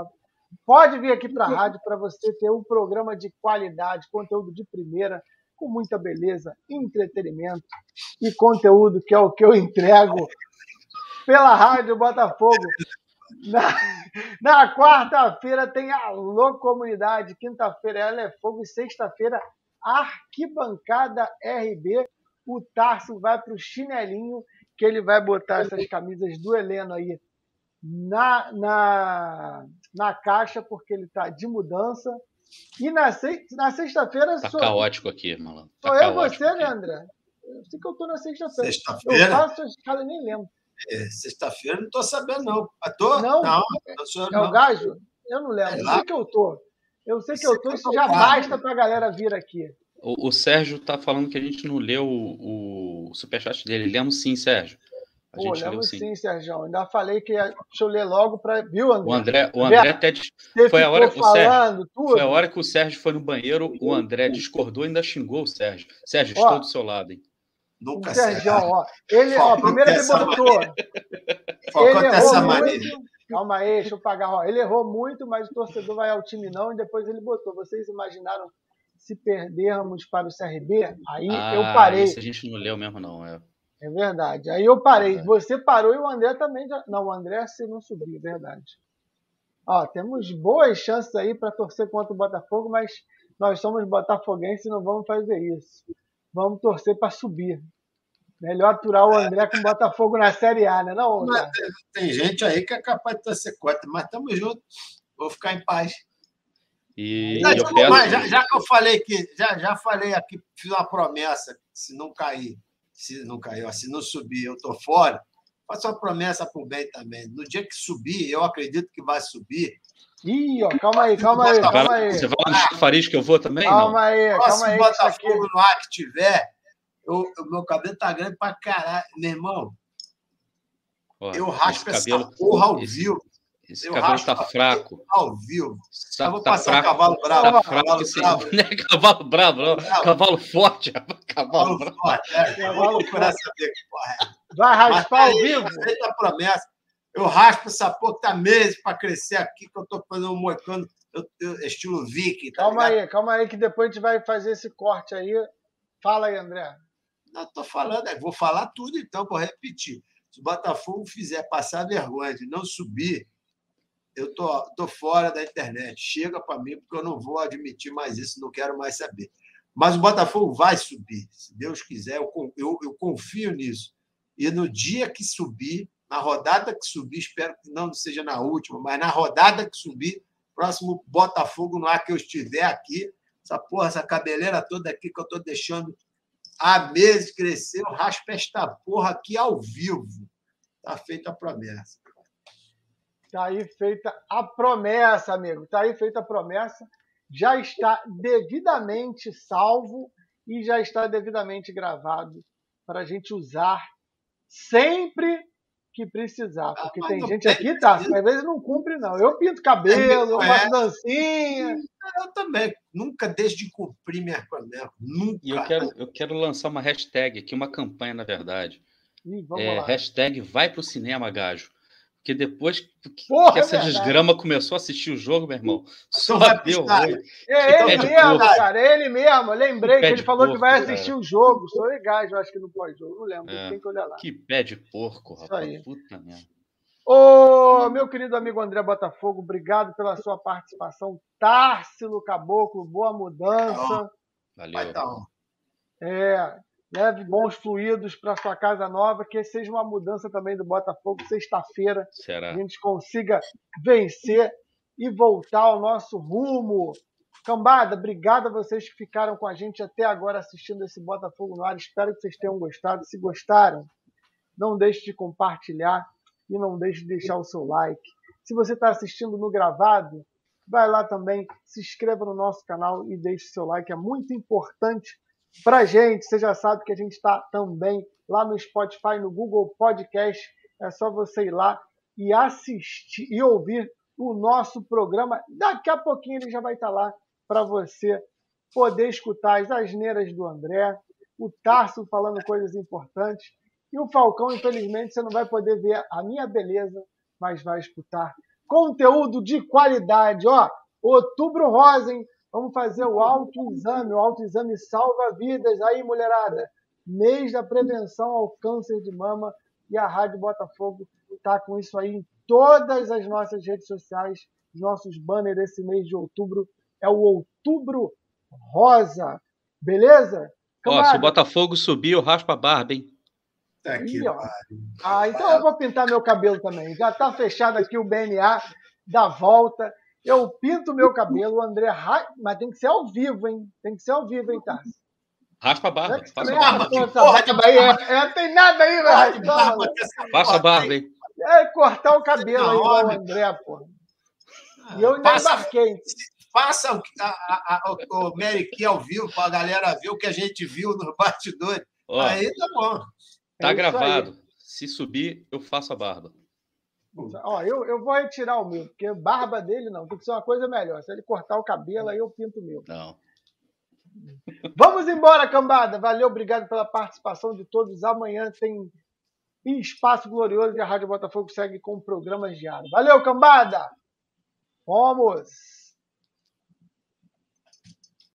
Pode vir aqui para a rádio para você ter um programa de qualidade, conteúdo de primeira, com muita beleza, entretenimento e conteúdo que é o que eu entrego pela Rádio Botafogo. Na, na quarta-feira tem Alô Comunidade, quinta-feira ela é fogo e sexta-feira Arquibancada RB. O Tarso vai para o chinelinho, que ele vai botar essas camisas do Heleno aí na, na, na caixa, porque ele está de mudança. E na, na sexta-feira Tá sou, caótico aqui, malandro. Tá sou eu e você, aqui. né, André? Eu sei que eu tô na sexta-feira. Eu Sexta-feira? faço a escala nem lembro. É, Sexta-feira não estou sabendo, não. Ah, Tô? Não? não, não sou eu, É o não. gajo? Eu não lembro. É Eu sei que eu tô. Eu sei que eu tô, Você isso tá já basta pra galera vir aqui. O, o Sérgio tá falando que a gente não leu o, o superchat dele. Lemos sim, Sérgio. A Pô, gente leu lembro sim. sim, Sérgio. Ainda falei que ia... deixa eu ler logo pra. Viu, André? O André, o André até Você foi a hora que o Sérgio- falando tudo. foi a hora que o Sérgio foi no banheiro, o André discordou e ainda xingou o Sérgio. Sérgio, Ó. estou do seu lado, hein? Nunca O. Sérgio, ó. Ele, ó, primeiro ele botou. Ele errou muito. Calma aí, deixa eu pagar. Ó, ele errou muito, mas o torcedor vai ao time não. E depois ele botou. Vocês imaginaram se perdermos para o CRB? Aí eu Ah, parei. Isso a gente não leu mesmo, não. É. É verdade. Aí eu parei. É. Você parou e o André também. Já... Não, o André se não subiu, é verdade. Ó, temos boas chances aí para torcer contra o Botafogo, mas nós somos botafoguenses e não vamos fazer isso. Vamos torcer para subir. Melhor aturar o André com o Botafogo na Série A, né? Não, Mas André? Tem gente aí que é capaz de torcer contra, mas estamos juntos. Vou ficar em paz. E Não, eu peço. mas já, já que eu falei que já, já falei aqui, fiz uma promessa, se não cair, se não cair, ó, se não subir, eu tô fora. Faço uma promessa para o bem também. No dia que subir, eu acredito que vai subir. Ih, ó, calma aí, calma aí, Você vai, calma lá- aí. você vai lá no chafariz que eu vou também? Calma não? aí, calma aí. isso aqui- Botafogo no ar que tiver, eu- o meu cabelo tá grande pra caralho. Meu irmão, eu raspo essa cabelo, porra ao esse- vivo. Esse eu raspo tá a- fraco. Ao vivo. Tá, eu vou tá passar fraco. cavalo bravo. Tá Ó, fraco cavalo sim. bravo. Não é cavalo bravo, não. Bravo. Cavalo forte. Cavalo Cavalo bravo. forte. É, eu Cavalo saber que porra é. Vai Mas raspar ao aí, vivo? Feita a promessa. Eu raspo essa porra que tá meses para crescer aqui, que eu tô fazendo um moicano eu- eu- estilo viking. Tá Calma ligado? aí, calma aí, que depois a gente vai fazer esse corte aí. Fala aí, André. Não, tô falando, é, vou falar tudo então, vou repetir. Se o Botafogo fizer passar vergonha de não subir, eu tô, tô fora da internet. Chega para mim, porque eu não vou admitir mais isso, não quero mais saber. Mas o Botafogo vai subir, se Deus quiser, eu, eu, eu confio nisso. E no dia que subir, na rodada que subir, espero que não seja na última, mas na rodada que subir, próximo Botafogo no ar que eu estiver aqui, essa porra, essa cabeleira toda aqui que eu tô deixando há meses crescer, eu raspo esta porra aqui ao vivo. Tá feita a promessa. Tá aí feita a promessa, amigo. Tá aí feita a promessa. Já está devidamente salvo e já está devidamente gravado para a gente usar sempre que precisar. Porque ah, tem gente aqui, tá? Às vezes não cumpre, não. Eu pinto cabelo, eu faço dancinha. Eu também. Nunca deixo de cumprir minha promessa. Nunca. E eu quero, eu quero lançar uma hashtag aqui, uma campanha, na verdade. Ih, é, hashtag vai pro cinema, gajo. Porque depois que, Porra, que essa é desgrama começou a assistir o jogo, meu irmão, só deu ruim. É ele mesmo, cara, é ele mesmo. lembrei que, que ele falou porco, que vai assistir cara. o jogo. Sou legal, eu acho que no pós-jogo. Não lembro, é, tem que olhar lá. Que pé de porco, rapaz. Puta merda. Ô, meu querido amigo André Botafogo, obrigado pela sua participação. Társilo Caboclo, boa mudança. Valeu. Então. É, leve bons fluidos para sua casa nova, que seja uma mudança também do Botafogo sexta-feira, a gente consiga vencer e voltar ao nosso rumo. Cambada, obrigado a vocês que ficaram com a gente até agora assistindo esse Botafogo no ar. Espero que vocês tenham gostado. Se gostaram, não deixe de compartilhar e não deixe de deixar o seu like. Se você está assistindo no gravado, vai lá também, se inscreva no nosso canal e deixe seu like. É muito importante para gente. Você já sabe que a gente está também lá no Spotify, no Google Podcast. É só você ir lá e assistir e ouvir o nosso programa. Daqui a pouquinho ele já vai estar tá lá para você poder escutar as asneiras do André, o Tarso falando coisas importantes. E o Falcão, infelizmente, você não vai poder ver a minha beleza, mas vai escutar conteúdo de qualidade. Ó, outubro rosa, hein? Vamos fazer o autoexame. O autoexame salva vidas. Aí, mulherada, mês da prevenção ao câncer de mama. E a Rádio Botafogo está com isso aí em todas as nossas redes sociais. Os nossos banners desse mês de outubro é o Outubro Rosa. Beleza? Ó, se o Botafogo subir, eu raspo a barba, hein? Tá aqui, ah, então eu vou pintar meu cabelo também. Já está fechado aqui o BNA da volta. Eu pinto meu cabelo, o André. Mas tem que ser ao vivo, hein? Tem que ser ao vivo, hein, Tarso? Raspa a barba. É faça a barba. barba aí, é, é, tem nada aí, velho. Faça a barba aí. É cortar o cabelo aí, igual o André, pô. E eu ainda embarquei. Faça o, a, a, o Mary Kay ao vivo para a galera ver o que a gente viu no bastidor. aí tá bom. Tá é gravado. Se subir, eu faço a barba. Ó, eu, eu vou retirar o meu, porque barba dele não, tem que ser uma coisa melhor. Se ele cortar o cabelo, aí eu pinto o meu. Não. Vamos embora, cambada. Valeu, obrigado pela participação de todos. Amanhã tem Espaço Glorioso e a Rádio Botafogo segue com programas diários. Valeu, cambada! Vamos!